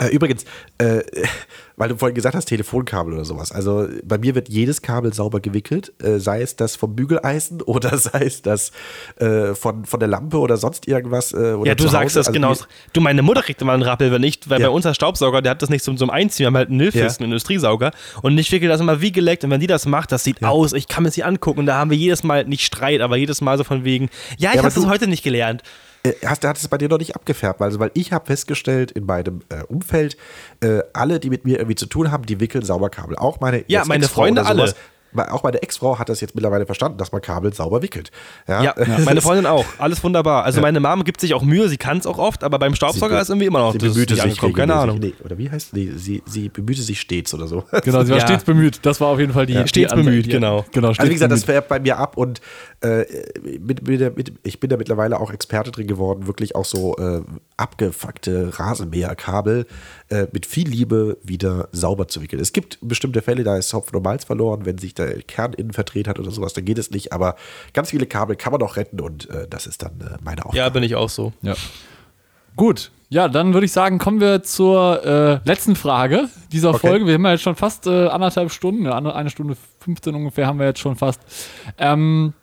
Äh, übrigens, äh, *laughs* weil du vorhin gesagt hast, Telefonkabel oder sowas. Also bei mir wird jedes Kabel sauber gewickelt, äh, sei es das vom Bügeleisen *laughs* oder sei es das äh, von, von der Lampe oder sonst irgendwas. Äh, oder Ja, du sagst das Also genau. Du, meine Mutter kriegt immer einen Rappel, wenn nicht, weil Ja. bei unser Staubsauger, der hat das nicht zum, zum Einziehen, wir haben halt einen Nilfisten, Ja. einen Industriesauger und ich wickel das immer wie geleckt und wenn die das macht, das sieht aus, ich kann mir sie angucken und da haben wir jedes Mal, nicht Streit, aber jedes Mal so von wegen, ja, ich aber habe das heute nicht gelernt. Äh, Hast, hat es bei dir noch nicht abgefärbt? Also, weil ich habe festgestellt in meinem äh, Umfeld, äh, alle, die mit mir irgendwie zu tun haben, die wickeln sauber Kabel. Auch meine Ja, meine Freunde alle. Auch meine Ex-Frau hat das jetzt mittlerweile verstanden, dass man Kabel sauber wickelt. Ja, Ja, *laughs* meine Freundin auch, alles wunderbar. Also meine Mom gibt sich auch Mühe, sie kann es auch oft, aber beim Staubsauger be- ist irgendwie immer noch sie das bemühte sich angekommen, keine. Ahnung. Nee, oder wie heißt nee, sie? Sie bemühte sich stets oder so. *laughs* Genau, sie war Ja. stets bemüht. Das war auf jeden Fall die. die stets Ansage. bemüht, genau. genau stets Also wie gesagt, das bemüht. färbt bei mir ab und äh, mit, mit, mit, ich bin da mittlerweile auch Experte drin geworden, wirklich auch so äh, abgefuckte Rasenmäherkabel äh, mit viel Liebe wieder sauber zu wickeln. Es gibt bestimmte Fälle, da ist Hopfen und Malz verloren, wenn sich der Kern innen verdreht hat oder sowas, dann geht es nicht, aber ganz viele Kabel kann man auch retten und äh, das ist dann äh, meine Aufgabe. Ja, bin ich auch so. Ja. Gut, ja, dann würde ich sagen, kommen wir zur äh, letzten Frage dieser Okay. Folge. Wir haben ja jetzt schon fast äh, anderthalb Stunden, eine Stunde 15 ungefähr haben wir jetzt schon fast. Ähm,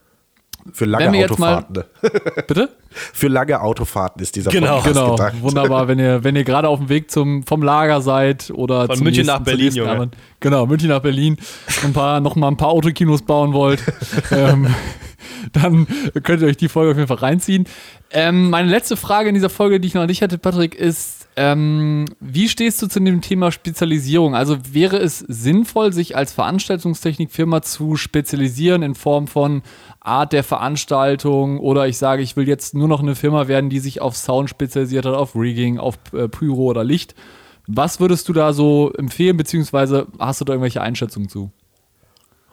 Für lange mal- Autofahrten. ne? *laughs* bitte? Für lange Autofahrten ist dieser Genau. Podcast Genau, gedacht. wunderbar, wenn ihr, wenn ihr gerade auf dem Weg zum, vom Lager seid oder Von zum München nächsten, nach Berlin, nächsten Junge. Genau, München nach Berlin. Ein paar, noch mal ein paar Autokinos bauen wollt, *laughs* ähm, dann könnt ihr euch die Folge auf jeden Fall reinziehen. Ähm, meine letzte Frage in dieser Folge, die ich noch an dich hätte, Patrick, ist, ähm, wie stehst du zu dem Thema Spezialisierung? Also wäre es sinnvoll, sich als Veranstaltungstechnikfirma zu spezialisieren in Form von Art der Veranstaltung oder ich sage, ich will jetzt nur noch eine Firma werden, die sich auf Sound spezialisiert hat, auf Rigging, auf äh, Pyro oder Licht. Was würdest du da so empfehlen, beziehungsweise hast du da irgendwelche Einschätzungen zu?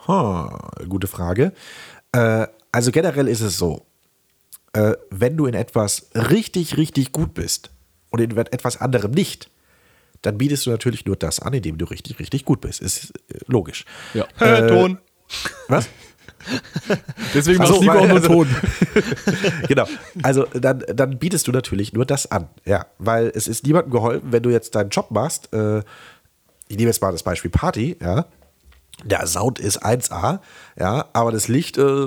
Ha, gute Frage. Äh, also generell ist es so, äh, wenn du in etwas richtig, richtig gut bist und in etwas anderem nicht, dann bietest du natürlich nur das an, in dem du richtig, richtig gut bist. Ist äh, logisch. Ja. Äh, Ton. Was? *laughs* Deswegen Ach machst du lieber auch nur Ton. *laughs* genau. Also dann, dann bietest du natürlich nur das an. Ja, weil es ist niemandem geholfen, wenn du jetzt deinen Job machst. Äh, ich nehme jetzt mal das Beispiel Party, ja. Der Sound ist 1A, ja, aber das Licht, äh,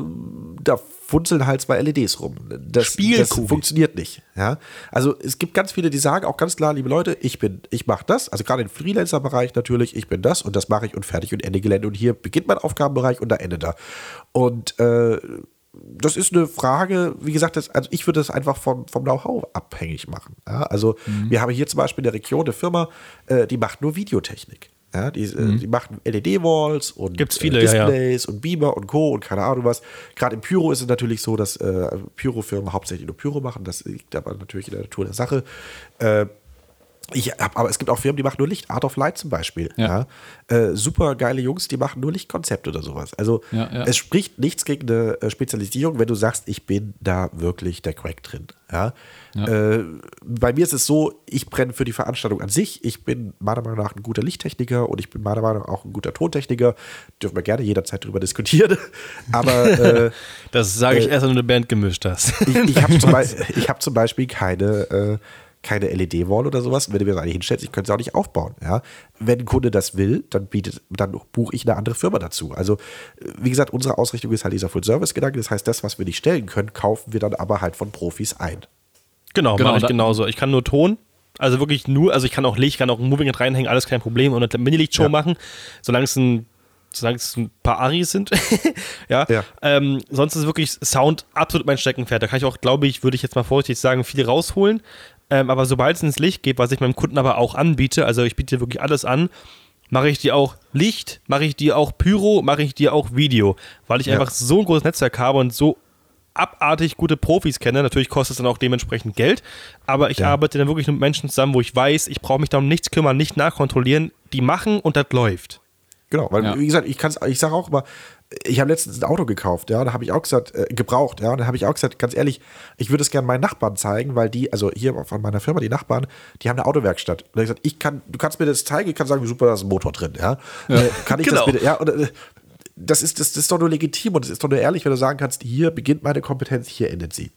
da funzeln halt zwei LEDs rum. Das, das funktioniert nicht, ja. Also es gibt ganz viele, die sagen auch ganz klar, liebe Leute, ich bin, ich mache das, also gerade im Freelancer-Bereich natürlich, ich bin das und das mache ich und fertig und Ende Gelände und hier beginnt mein Aufgabenbereich und da endet er. Und äh, das ist eine Frage, wie gesagt, das, also ich würde das einfach vom, vom Know-how abhängig machen. Ja, also wir haben hier zum Beispiel in der Region eine Firma, äh, die macht nur Videotechnik. Ja, die, äh, die machen LED-Walls und Gibt's viele, äh, ja, ja. Displays und Beamer und Co. und keine Ahnung was. Gerade im Pyro ist es natürlich so, dass äh, Pyro-Firmen hauptsächlich nur Pyro machen. Das liegt aber natürlich in der Natur der Sache. Äh, Ich hab, aber es gibt auch Firmen, die machen nur Licht. Art of Light zum Beispiel. Ja. Ja. Äh, super geile Jungs, die machen nur Lichtkonzepte oder sowas. Also Ja, ja. es spricht nichts gegen eine äh, Spezialisierung, wenn du sagst, ich bin da wirklich der Crack drin. Ja. Äh, bei mir ist es so, ich brenne für die Veranstaltung an sich. Ich bin meiner Meinung nach ein guter Lichttechniker und ich bin meiner Meinung nach auch ein guter Tontechniker. Dürfen wir gerne jederzeit drüber diskutieren. *laughs* Aber äh, *laughs* Das sage ich erst, wenn du eine Band gemischt hast. ich, ich habe *laughs* zum, Be hab zum Beispiel keine, äh, keine LED-Wall oder sowas. Wenn du mir das eigentlich hinstellst, ich könnte es auch nicht aufbauen. Ja? Wenn ein Kunde das will, dann, bietet, dann buche ich eine andere Firma dazu. Also, wie gesagt, unsere Ausrichtung ist halt dieser Full-Service-Gedanke. Das heißt, das, was wir nicht stellen können, kaufen wir dann aber halt von Profis ein. Genau, Genau, mache ich genauso. Ich kann nur Ton, also wirklich nur, also ich kann auch Licht, ich kann auch ein Moving reinhängen, alles kein Problem und eine Mini-Lichtshow Ja. machen, solange es ein solange es ein paar Aris sind. *laughs* ja. Ja. Ähm, sonst ist wirklich Sound absolut mein Steckenpferd. Da kann ich auch, glaube ich, würde ich jetzt mal vorsichtig sagen, viel rausholen. Ähm, aber sobald es ins Licht geht, was ich meinem Kunden aber auch anbiete, also ich biete wirklich alles an, mache ich dir auch Licht, mache ich dir auch Pyro, mache ich dir auch Video, weil ich Ja. einfach so ein großes Netzwerk habe und so abartig gute Profis kenne. Natürlich kostet es dann auch dementsprechend Geld, aber ich Ja. arbeite dann wirklich mit Menschen zusammen, wo ich weiß, ich brauche mich da um nichts kümmern, nicht nachkontrollieren. Die machen und das läuft. Genau, weil Ja. wie gesagt, ich kann's, ich sage auch immer, ich habe letztens ein Auto gekauft, ja, da habe ich auch gesagt, äh, gebraucht, ja, und da habe ich auch gesagt, ganz ehrlich, ich würde es gerne meinen Nachbarn zeigen, weil die, also hier von meiner Firma, die Nachbarn, die haben eine Autowerkstatt. Und da habe ich gesagt, ich kann, du kannst mir das zeigen, ich kann sagen, wie super, da ist ein Motor drin, ja. Äh, kann ich Genau. das bitte, ja, und, äh, das ist, das, das ist doch nur legitim und es ist doch nur ehrlich, wenn du sagen kannst, hier beginnt meine Kompetenz, hier endet sie.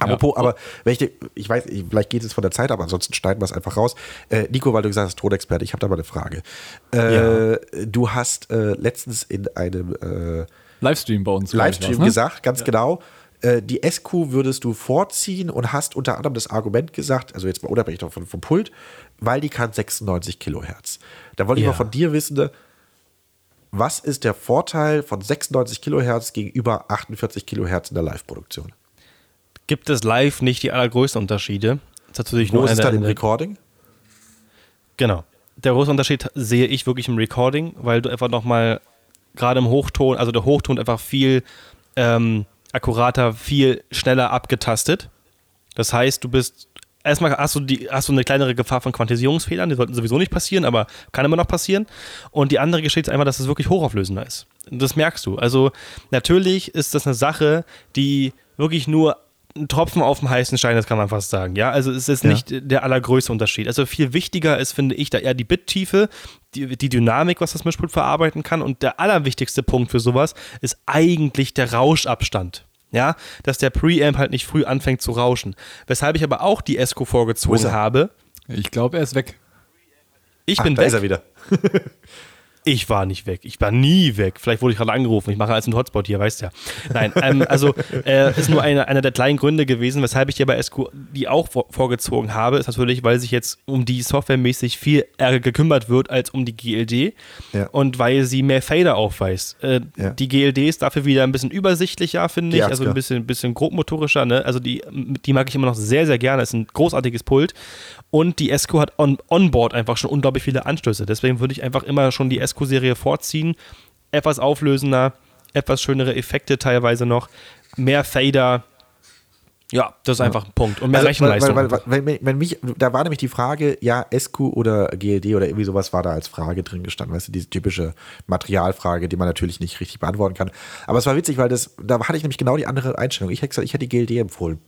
Apropos, aber wenn ich, weiß, ich- vielleicht geht es von der Zeit, aber ansonsten schneiden wir es einfach raus. Äh, Nico, weil du gesagt hast, Tonexperte, ich habe da mal eine Frage. Äh, Du hast äh, letztens in einem äh, Livestream bei uns. Livestream war's, ne? gesagt, ganz genau, äh, die SQ würdest du vorziehen und hast unter anderem das Argument gesagt, also jetzt mal unabhängig davon vom Pult, weil die kann 96 Kilohertz. Da wollte ich Ja. mal von dir wissen, ne, was ist der Vorteil von 96 Kilohertz gegenüber 48 Kilohertz in der Live-Produktion? Gibt es live nicht die allergrößten Unterschiede? Das ist natürlich Wo nur ist es dann im Recording? Genau. Der große Unterschied sehe ich wirklich im Recording, weil du einfach nochmal gerade im Hochton, also der Hochton einfach viel ähm, akkurater, viel schneller abgetastet. Das heißt, du bist erstmal hast du die hast du eine kleinere Gefahr von Quantisierungsfehlern, die sollten sowieso nicht passieren, aber kann immer noch passieren. Und die andere Geschichte ist einfach, dass es wirklich hochauflösender ist. Das merkst du. Also natürlich ist das eine Sache, die wirklich nur ein Tropfen auf dem heißen Stein, das kann man fast sagen. Ja, also es ist Ja. nicht der allergrößte Unterschied. Also viel wichtiger ist, finde ich, da eher die Bittiefe, die, die Dynamik, was das Mischpult verarbeiten kann. Und der allerwichtigste Punkt für sowas ist eigentlich der Rauschabstand. Ja, dass der Preamp halt nicht früh anfängt zu rauschen. Weshalb ich aber auch die Esco vorgezogen habe. Ich glaube, er ist weg. Ich Ach, bin da weg. ist er wieder. *laughs* Ich war nicht weg. Ich war nie weg. Vielleicht wurde ich gerade angerufen. Ich mache als ein Hotspot hier, weißt ja. Nein, ähm, also äh, ist nur eine, einer der kleinen Gründe gewesen, weshalb ich hier bei SQ die auch vor, vorgezogen habe, ist natürlich, weil sich jetzt um die softwaremäßig viel ärger gekümmert wird als um die GLD Ja. und weil sie mehr Fader aufweist. Äh, Ja. Die GLD ist dafür wieder ein bisschen übersichtlicher, finde ich, also 80er. ein bisschen, bisschen grobmotorischer. Ne? Also die, die mag ich immer noch sehr, sehr gerne. Ist ein großartiges Pult. Und die Esco hat on, onboard einfach schon unglaublich viele Anstöße. Deswegen würde ich einfach immer schon die Esco-Serie vorziehen. Etwas auflösender, etwas schönere Effekte teilweise noch, mehr Fader. Ja, das ist einfach ein Punkt. Und mehr Also, Rechenleistung. Weil, weil, weil, wenn, wenn mich, da war nämlich die Frage, ja, SQ oder GLD oder irgendwie sowas war da als Frage drin gestanden, weißt du, diese typische Materialfrage, die man natürlich nicht richtig beantworten kann. Aber es war witzig, weil das, da hatte ich nämlich genau die andere Einstellung. Ich hätte gesagt, ich hätte die GLD empfohlen.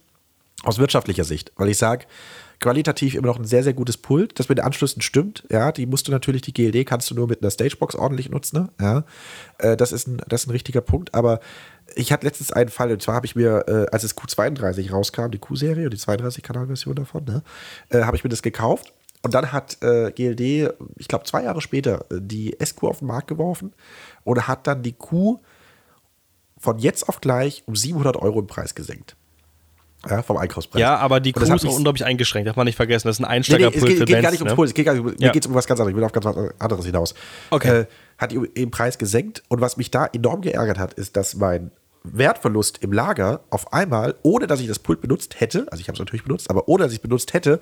Aus wirtschaftlicher Sicht, weil ich sage, qualitativ immer noch ein sehr, sehr gutes Pult. Das mit den Anschlüssen stimmt, ja. Die musst du natürlich, die GLD kannst du nur mit einer Stagebox ordentlich nutzen, ne? ja. Äh, das, ist ein, das ist ein richtiger Punkt, aber ich hatte letztens einen Fall, und zwar habe ich mir, äh, als es Q32 rauskam, die Q-Serie, die 32-Kanal-Version davon, ne, äh, habe ich mir das gekauft. Und dann hat äh, GLD, ich glaube, zwei Jahre später, äh, die SQ auf den Markt geworfen und hat dann die Q von jetzt auf gleich um 700 Euro im Preis gesenkt. Ja, vom Einkaufspreis. ja, aber die Crew ist auch unglaublich eingeschränkt. Darf man nicht vergessen. Das ist ein Nee, nee, Einsteigerpult es geht, für geht Bands. gar nicht ums ne? Puls, es geht gar nicht, mir Ja. geht es um was ganz anderes, ich will auf ganz anderes hinaus. Okay. Äh, hat die den Preis gesenkt und was mich da enorm geärgert hat, ist, dass mein Wertverlust im Lager auf einmal, ohne dass ich das Pult benutzt hätte, also ich habe es natürlich benutzt, aber ohne dass ich es benutzt hätte,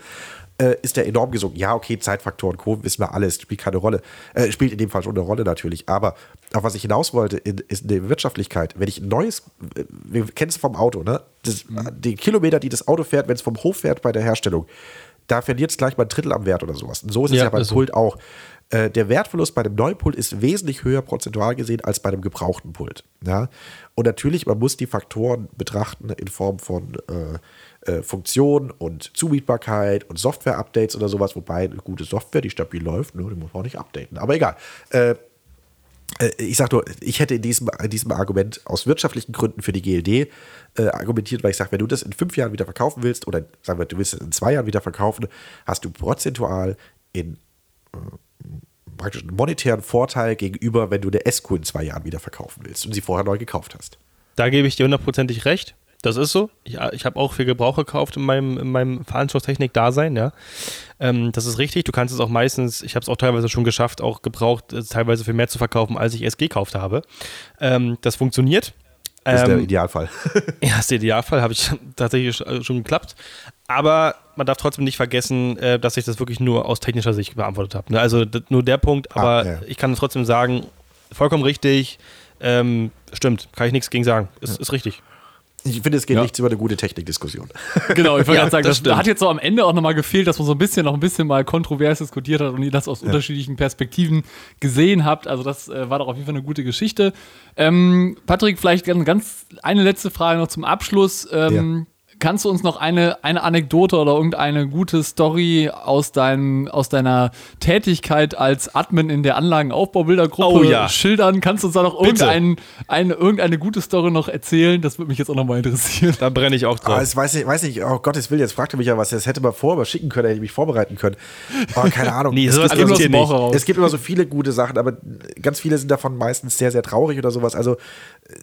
äh, ist der enorm gesunken. Ja, okay, Zeitfaktor und Co. wissen wir alles, spielt keine Rolle. Äh, spielt in dem Fall schon eine Rolle natürlich. Aber auf was ich hinaus wollte, in, ist eine Wirtschaftlichkeit. Wenn ich ein neues, äh, wir kennen es vom Auto, ne? Das, Die Kilometer, die das Auto fährt, wenn es vom Hof fährt bei der Herstellung, da verliert es gleich mal ein Drittel am Wert oder sowas. Und so ist es Ja, ja beim ist so. Pult auch. Äh, der Wertverlust bei einem neuen Pult ist wesentlich höher prozentual gesehen als bei einem gebrauchten Pult. Ja? Und natürlich, man muss die Faktoren betrachten in Form von äh, äh, Funktion und Zumietbarkeit und Software-Updates oder sowas, wobei eine gute Software, die stabil läuft, ne, die muss man auch nicht updaten. Aber egal. Äh, äh, ich sage nur, ich hätte in diesem, in diesem Argument aus wirtschaftlichen Gründen für die GLD äh, argumentiert, weil ich sage, wenn du das in fünf Jahren wieder verkaufen willst oder sagen wir, du willst es in zwei Jahren wieder verkaufen, hast du prozentual in äh, praktisch einen monetären Vorteil gegenüber, wenn du eine SQ in zwei Jahren wieder verkaufen willst und sie vorher neu gekauft hast. Da gebe ich dir hundertprozentig recht. Das ist so. Ich, ich habe auch für Gebrauch gekauft in meinem, in meinem Veranstaltungstechnik-Dasein, ja. Ähm, das ist richtig. Du kannst es auch meistens, ich habe es auch teilweise schon geschafft, auch gebraucht, äh, teilweise für mehr zu verkaufen, als ich es gekauft habe. Ähm, das funktioniert. Das ist der Ähm, Idealfall. *laughs* Ja, das ist der Idealfall, habe ich *laughs* tatsächlich sch- schon geklappt. Aber man darf trotzdem nicht vergessen, äh, dass ich das wirklich nur aus technischer Sicht beantwortet habe. Ne? Also nur der Punkt, aber Ah, ja. ich kann trotzdem sagen, vollkommen richtig, ähm, stimmt, kann ich nichts gegen sagen. Ist, ist richtig. Ich finde, es geht Ja. nichts über eine gute Technikdiskussion. *laughs* Genau, ich wollte Ja, gerade sagen, das das, hat jetzt so am Ende auch nochmal gefehlt, dass man so ein bisschen noch ein bisschen mal kontrovers diskutiert hat und ihr das aus unterschiedlichen Perspektiven gesehen habt. Also das äh, war doch auf jeden Fall eine gute Geschichte. Ähm, Patrick, vielleicht ganz, ganz eine letzte Frage noch zum Abschluss. Ähm, Kannst du uns noch eine, eine Anekdote oder irgendeine gute Story aus, dein, aus deiner Tätigkeit als Admin in der Anlagenaufbaubildergruppe Oh ja. schildern? Kannst du uns da noch Bitte. irgendein, eine, irgendeine gute Story noch erzählen? Das würde mich jetzt auch nochmal interessieren. Da brenne ich auch drauf. es weiß ich, weiß nicht, oh Gottes Willen, jetzt fragt er mich ja was, das hätte man vorher schicken können, hätte ich mich vorbereiten können. Oh, keine Ahnung. *laughs* Nee, es, sowas gibt Also immer nicht. heraus. es gibt immer so viele gute Sachen, aber ganz viele sind davon meistens sehr, sehr traurig oder sowas. Also äh,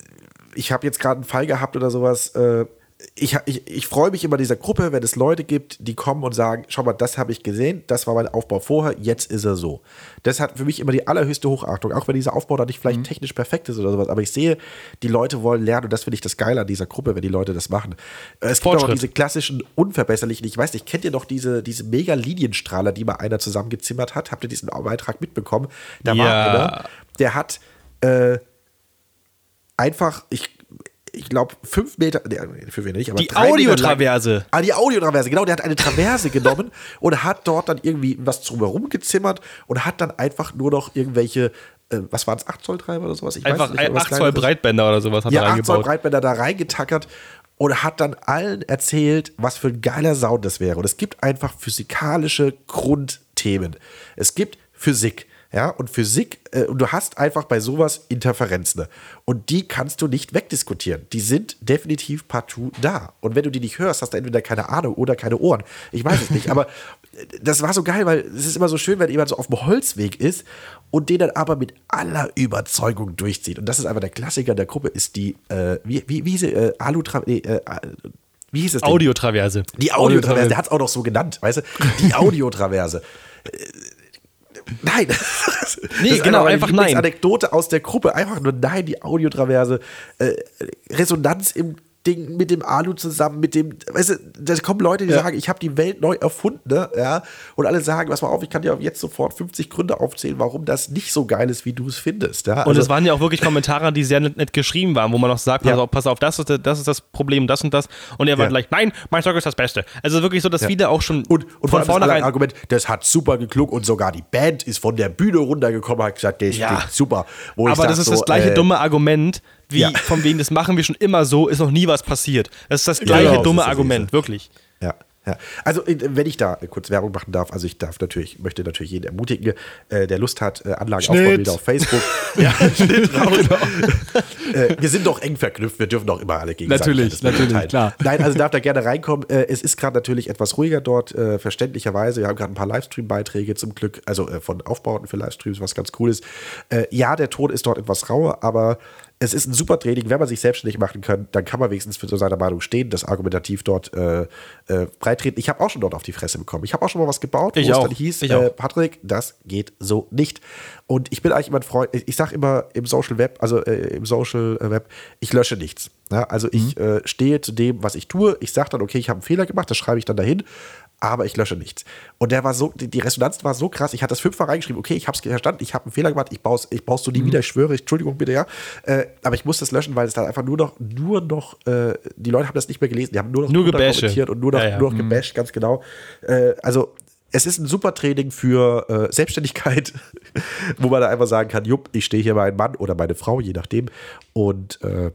ich habe jetzt gerade einen Fall gehabt oder sowas. äh, Ich, ich, ich freue mich immer dieser Gruppe, wenn es Leute gibt, die kommen und sagen, schau mal, das habe ich gesehen, das war mein Aufbau vorher, jetzt ist er so. Das hat für mich immer die allerhöchste Hochachtung, auch wenn dieser Aufbau da nicht vielleicht technisch perfekt ist oder sowas, aber ich sehe, die Leute wollen lernen und das finde ich das Geile an dieser Gruppe, wenn die Leute das machen. Äh, Es gibt auch diese klassischen unverbesserlichen, ich weiß nicht, kennt ihr noch diese, diese mega Linienstrahler, die mal einer zusammengezimmert hat? Habt ihr diesen Beitrag mitbekommen? Da war Ja. einer, der hat äh, einfach, ich, ich glaube, fünf Meter, nee, fünf Meter nicht, aber Die Audiotraverse. Ah, die Audiotraverse, genau, der hat eine Traverse genommen *laughs* und hat dort dann irgendwie was drumherum gezimmert und hat dann einfach nur noch irgendwelche, äh, was waren es, 8 Zoll Treiber oder sowas? Ich Einfach nicht, ein was 8 Zoll. Breitbänder oder sowas hat Ja, er 8 Zoll reingebaut. Breitbänder da reingetackert und hat dann allen erzählt, was für ein geiler Sound das wäre. Und es gibt einfach physikalische Grundthemen. Es gibt Physik. Ja, und Physik, äh, und du hast einfach bei sowas Interferenzen. Und die kannst du nicht wegdiskutieren. Die sind definitiv partout da. Und wenn du die nicht hörst, hast du entweder keine Ahnung oder keine Ohren. Ich weiß es nicht. *laughs* Aber äh, das war so geil, weil es ist immer so schön, wenn jemand so auf dem Holzweg ist und den dann aber mit aller Überzeugung durchzieht. Und das ist einfach der Klassiker der Gruppe, ist die, äh, wie, wie, wie hieß äh, Alutra, nee, äh, wie hieß es denn? Audiotraverse. Die Audiotraverse, der hat es auch noch so genannt, weißt du? Die *laughs* Audiotraverse. Nein. *laughs* Nee, genau, einfach nein. Lieblingsanekdote aus der Gruppe. Einfach nur nein, die Audiotraverse. Äh, Resonanz im Ding mit dem Alu zusammen, mit dem, weißt du, da kommen Leute, die Ja. sagen, ich habe die Welt neu erfunden, ne? ja, und alle sagen, pass mal auf, ich kann dir jetzt sofort 50 Gründe aufzählen, warum das nicht so geil ist, wie du es findest, ja. Und Also- es waren ja auch wirklich Kommentare, die sehr nett, nett geschrieben waren, wo man auch sagt, pass, Ja. auf, pass auf, das ist, das ist das Problem, das und das. Und er war gleich, nein, mein Zeug ist das Beste. Also wirklich so, dass viele auch schon Und, und von vornherein. Argument, das hat super geklungen und sogar die Band ist von der Bühne runtergekommen, hat gesagt, der klingt super. Wo Aber das ist so, das gleiche äh, dumme Argument, wie ja. von wegen, das machen wir schon immer so, ist noch nie was passiert. Das ist das gleiche genau, dumme das Argument, wirklich. Ja, ja. Also äh, wenn ich da äh, kurz Werbung machen darf, also ich darf natürlich, möchte natürlich jeden ermutigen, äh, der Lust hat, äh, Anlagenaufbaubilder auf Facebook. *laughs* ja, Schnitt *laughs* raus. äh, wir sind doch eng verknüpft, wir dürfen doch immer alle gegenseitig Natürlich, natürlich, teilen. klar. Nein, also darf *laughs* da gerne reinkommen. Äh, es ist gerade natürlich etwas ruhiger dort, verständlicherweise. Wir haben gerade ein paar Livestream-Beiträge zum Glück, also von Aufbauten für Livestreams, was ganz cool ist. Ja, der Ton ist dort etwas rauer, aber es ist ein super Training. Wenn man sich selbstständig machen kann, dann kann man wenigstens für so seine Meinung stehen, das argumentativ dort äh, äh, breitreten. Ich habe auch schon dort auf die Fresse bekommen. Ich habe auch schon mal was gebaut, Ich wo es auch. dann hieß, Ich äh. Patrick, das geht so nicht. Und ich bin eigentlich immer ein Freund, ich sage immer im Social Web, also äh, im Social äh, Web, ich lösche nichts. Ja, also ich äh, stehe zu dem, was ich tue. Ich sage dann, okay, ich habe einen Fehler gemacht, das schreibe ich dann dahin, aber ich lösche nichts. Und der war so, die, Resonanz war so krass. Ich hatte das fünfmal reingeschrieben, okay, ich habe es verstanden, ich habe einen Fehler gemacht, ich baue es ich so nie wieder, ich schwöre, ich, Entschuldigung bitte, ja. Äh, aber ich muss das löschen, weil es dann einfach nur noch, nur noch, äh, die Leute haben das nicht mehr gelesen, die haben nur noch Nur kommentiert und nur noch, Ja, ja. nur noch gebasht, ganz genau. Äh, also es ist ein super Training für äh, Selbstständigkeit, *laughs* wo man da einfach sagen kann, jupp, ich stehe hier mein Mann oder meine Frau, je nachdem. Und äh,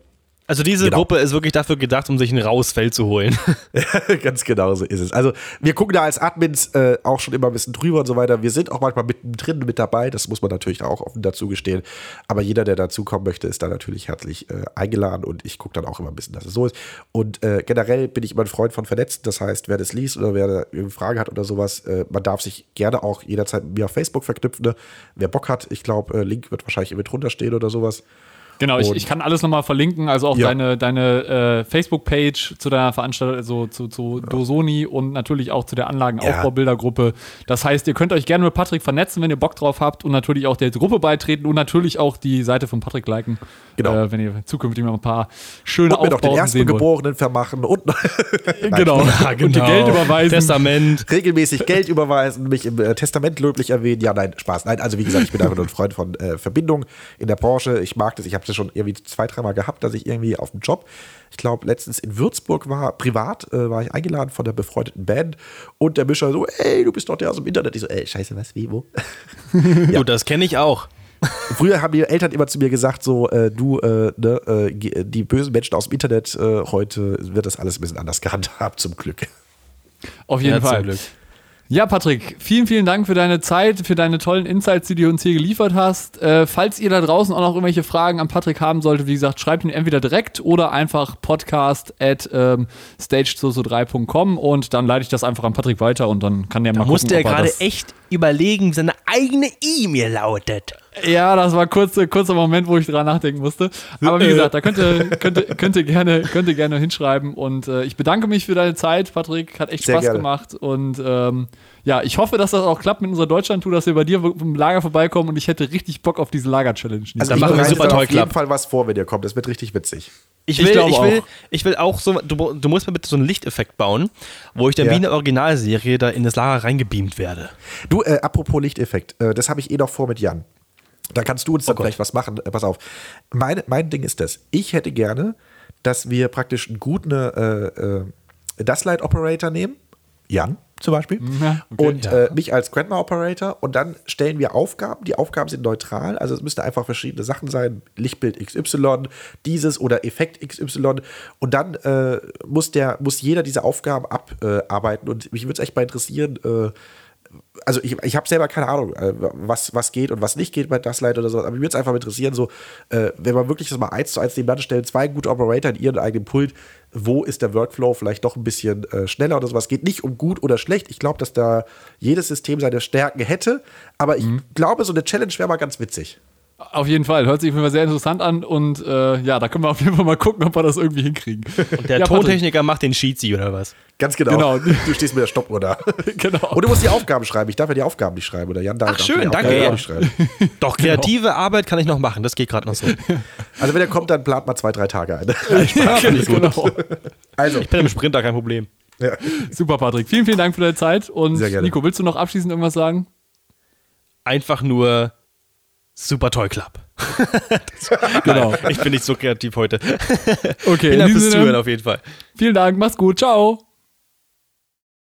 Also diese Genau. Gruppe ist wirklich dafür gedacht, um sich ein raues Feld zu holen. *laughs* *laughs* Ganz genau so ist es. Also wir gucken da als Admins äh, auch schon immer ein bisschen drüber und so weiter. Wir sind auch manchmal mittendrin mit dabei, das muss man natürlich auch offen dazu gestehen. Aber jeder, der dazukommen möchte, ist da natürlich herzlich äh, eingeladen und ich gucke dann auch immer ein bisschen, dass es so ist. Und äh, generell bin ich immer ein Freund von Vernetzen. Das heißt, wer das liest oder wer da irgendeine Frage hat oder sowas, äh, man darf sich gerne auch jederzeit mit mir auf Facebook verknüpfen. Ne? Wer Bock hat, ich glaube, äh, Link wird wahrscheinlich mit drunter stehen oder sowas. Genau, ich, Und- ich kann alles nochmal verlinken, also auch Ja. deine, deine äh, Facebook-Page zu deiner Veranstaltung, also zu, zu Dosoni und natürlich auch zu der Anlagenaufbaubildergruppe. Das heißt, ihr könnt euch gerne mit Patrick vernetzen, wenn ihr Bock drauf habt und natürlich auch der Gruppe beitreten und natürlich auch die Seite von Patrick liken, Genau. äh, wenn ihr zukünftig mal ein paar schöne Und mir noch den Aufbauten sehen wollt. Erstgeborenen vermachen und *laughs* Genau. *laughs* Und ihr Geld überweisen. Testament. regelmäßig Geld überweisen, mich im äh, Testament löblich erwähnen. Ja, nein, Spaß. Nein, also wie gesagt, ich bin einfach nur ein Freund von äh, Verbindung in der Branche. Ich mag das. Ich habe das schon irgendwie zwei, dreimal gehabt, dass ich irgendwie auf dem Job, ich glaube, letztens in Würzburg war, privat, äh, war ich eingeladen von der befreundeten Band und der Mischer so, ey, du bist doch der aus dem Internet. Ich so, ey, scheiße, was, wie, wo? *laughs* Du, das kenne ich auch. Früher haben die Eltern immer zu mir gesagt, so, äh, du, äh, ne, äh, die bösen Menschen aus dem Internet, äh, heute wird das alles ein bisschen anders gehandhabt, zum Glück. Auf jeden Ja, zum Fall. Ja, Patrick, vielen, vielen Dank für deine Zeit, für deine tollen Insights, die du uns hier geliefert hast. Äh, falls ihr da draußen auch noch irgendwelche Fragen an Patrick haben solltet, wie gesagt, schreibt ihn entweder direkt oder einfach podcast at ähm, stage2so3.com und dann leite ich das einfach an Patrick weiter und dann kann der mal Da gucken, musste er er gerade echt überlegen, wie seine eigene E-Mail lautet. Ja, das war kurz, kurzer Moment, wo ich dran nachdenken musste. Aber wie gesagt, da könnt ihr, könnt, ihr- könnt, ihr gerne, könnt ihr gerne hinschreiben. Und äh, ich bedanke mich für deine Zeit, Patrick. Hat echt Sehr Spaß gerne. gemacht. Und ähm, ja, ich hoffe, dass das auch klappt mit unserer Deutschland-Tour, dass wir bei dir im Lager vorbeikommen. Und ich hätte richtig Bock auf diese Lager-Challenge. Also Dann ich machen wir super toll auf jeden. Fall was vor, wenn ihr kommt. Das wird richtig witzig. Ich Ich will, glaube ich, will, auch. ich will auch so, du, du musst mir bitte so einen Lichteffekt bauen, wo ich dann Ja. wie in der Originalserie da in das Lager reingebeamt werde. Du, äh, apropos Lichteffekt, äh, das habe ich eh noch vor mit Jan. Da kannst du uns dann Gott. vielleicht was machen. Äh, pass auf. Mein, mein Ding ist das. Ich hätte gerne, dass wir praktisch einen guten äh, äh, Dustlight Operator nehmen. Jan zum Beispiel. *laughs* Ja, okay. und Ja. äh, mich als Grandma Operator. Und dann stellen wir Aufgaben. Die Aufgaben sind neutral. Also es müssten einfach verschiedene Sachen sein. Lichtbild XY, dieses oder Effekt XY. Und dann äh, muss, der, muss jeder diese Aufgaben abarbeiten. und mich würde es echt mal interessieren, äh, also ich, ich habe selber keine Ahnung, äh, was, was geht und was nicht geht bei Dustlight oder so, aber mich würde es einfach mal interessieren, so, äh, wenn man wirklich das mal eins zu eins nebeneinander stellt, zwei gute Operator in ihren eigenen Pult, wo ist der Workflow vielleicht doch ein bisschen äh, schneller oder sowas. Es geht nicht um gut oder schlecht. Ich glaube, dass da jedes System seine Stärken hätte, aber ich glaube, so eine Challenge wäre mal ganz witzig. Auf jeden Fall. Hört sich auf jeden Fall sehr interessant an. Und äh, ja, da können wir auf jeden Fall mal gucken, ob wir das irgendwie hinkriegen. Und der ja, Patrick, Tontechniker macht den Sheetsy oder was? Ganz genau. Genau. *laughs* Du stehst mit der Stoppuhr da. *laughs* Genau. Und du musst die Aufgaben schreiben. Ich darf ja die Aufgaben nicht schreiben. Oder Jan darf Ach, darf schön, die danke, ja. nicht schreiben. *laughs* Doch, kreative Arbeit kann ich noch machen, das geht gerade noch so. Also wenn er kommt, dann plant mal zwei, drei Tage ein. genau. Also, Ich bin im Sprinter, kein Problem. ja. Super, Patrick. Vielen, vielen Dank für deine Zeit. Und Sehr gerne. Nico, willst du noch abschließend irgendwas sagen? Einfach nur Super Toy Club. *laughs* Genau. Ich bin nicht so kreativ heute. Okay, Vielen Dank fürs Zuhören auf jeden Fall. vielen Dank. Mach's gut. Ciao.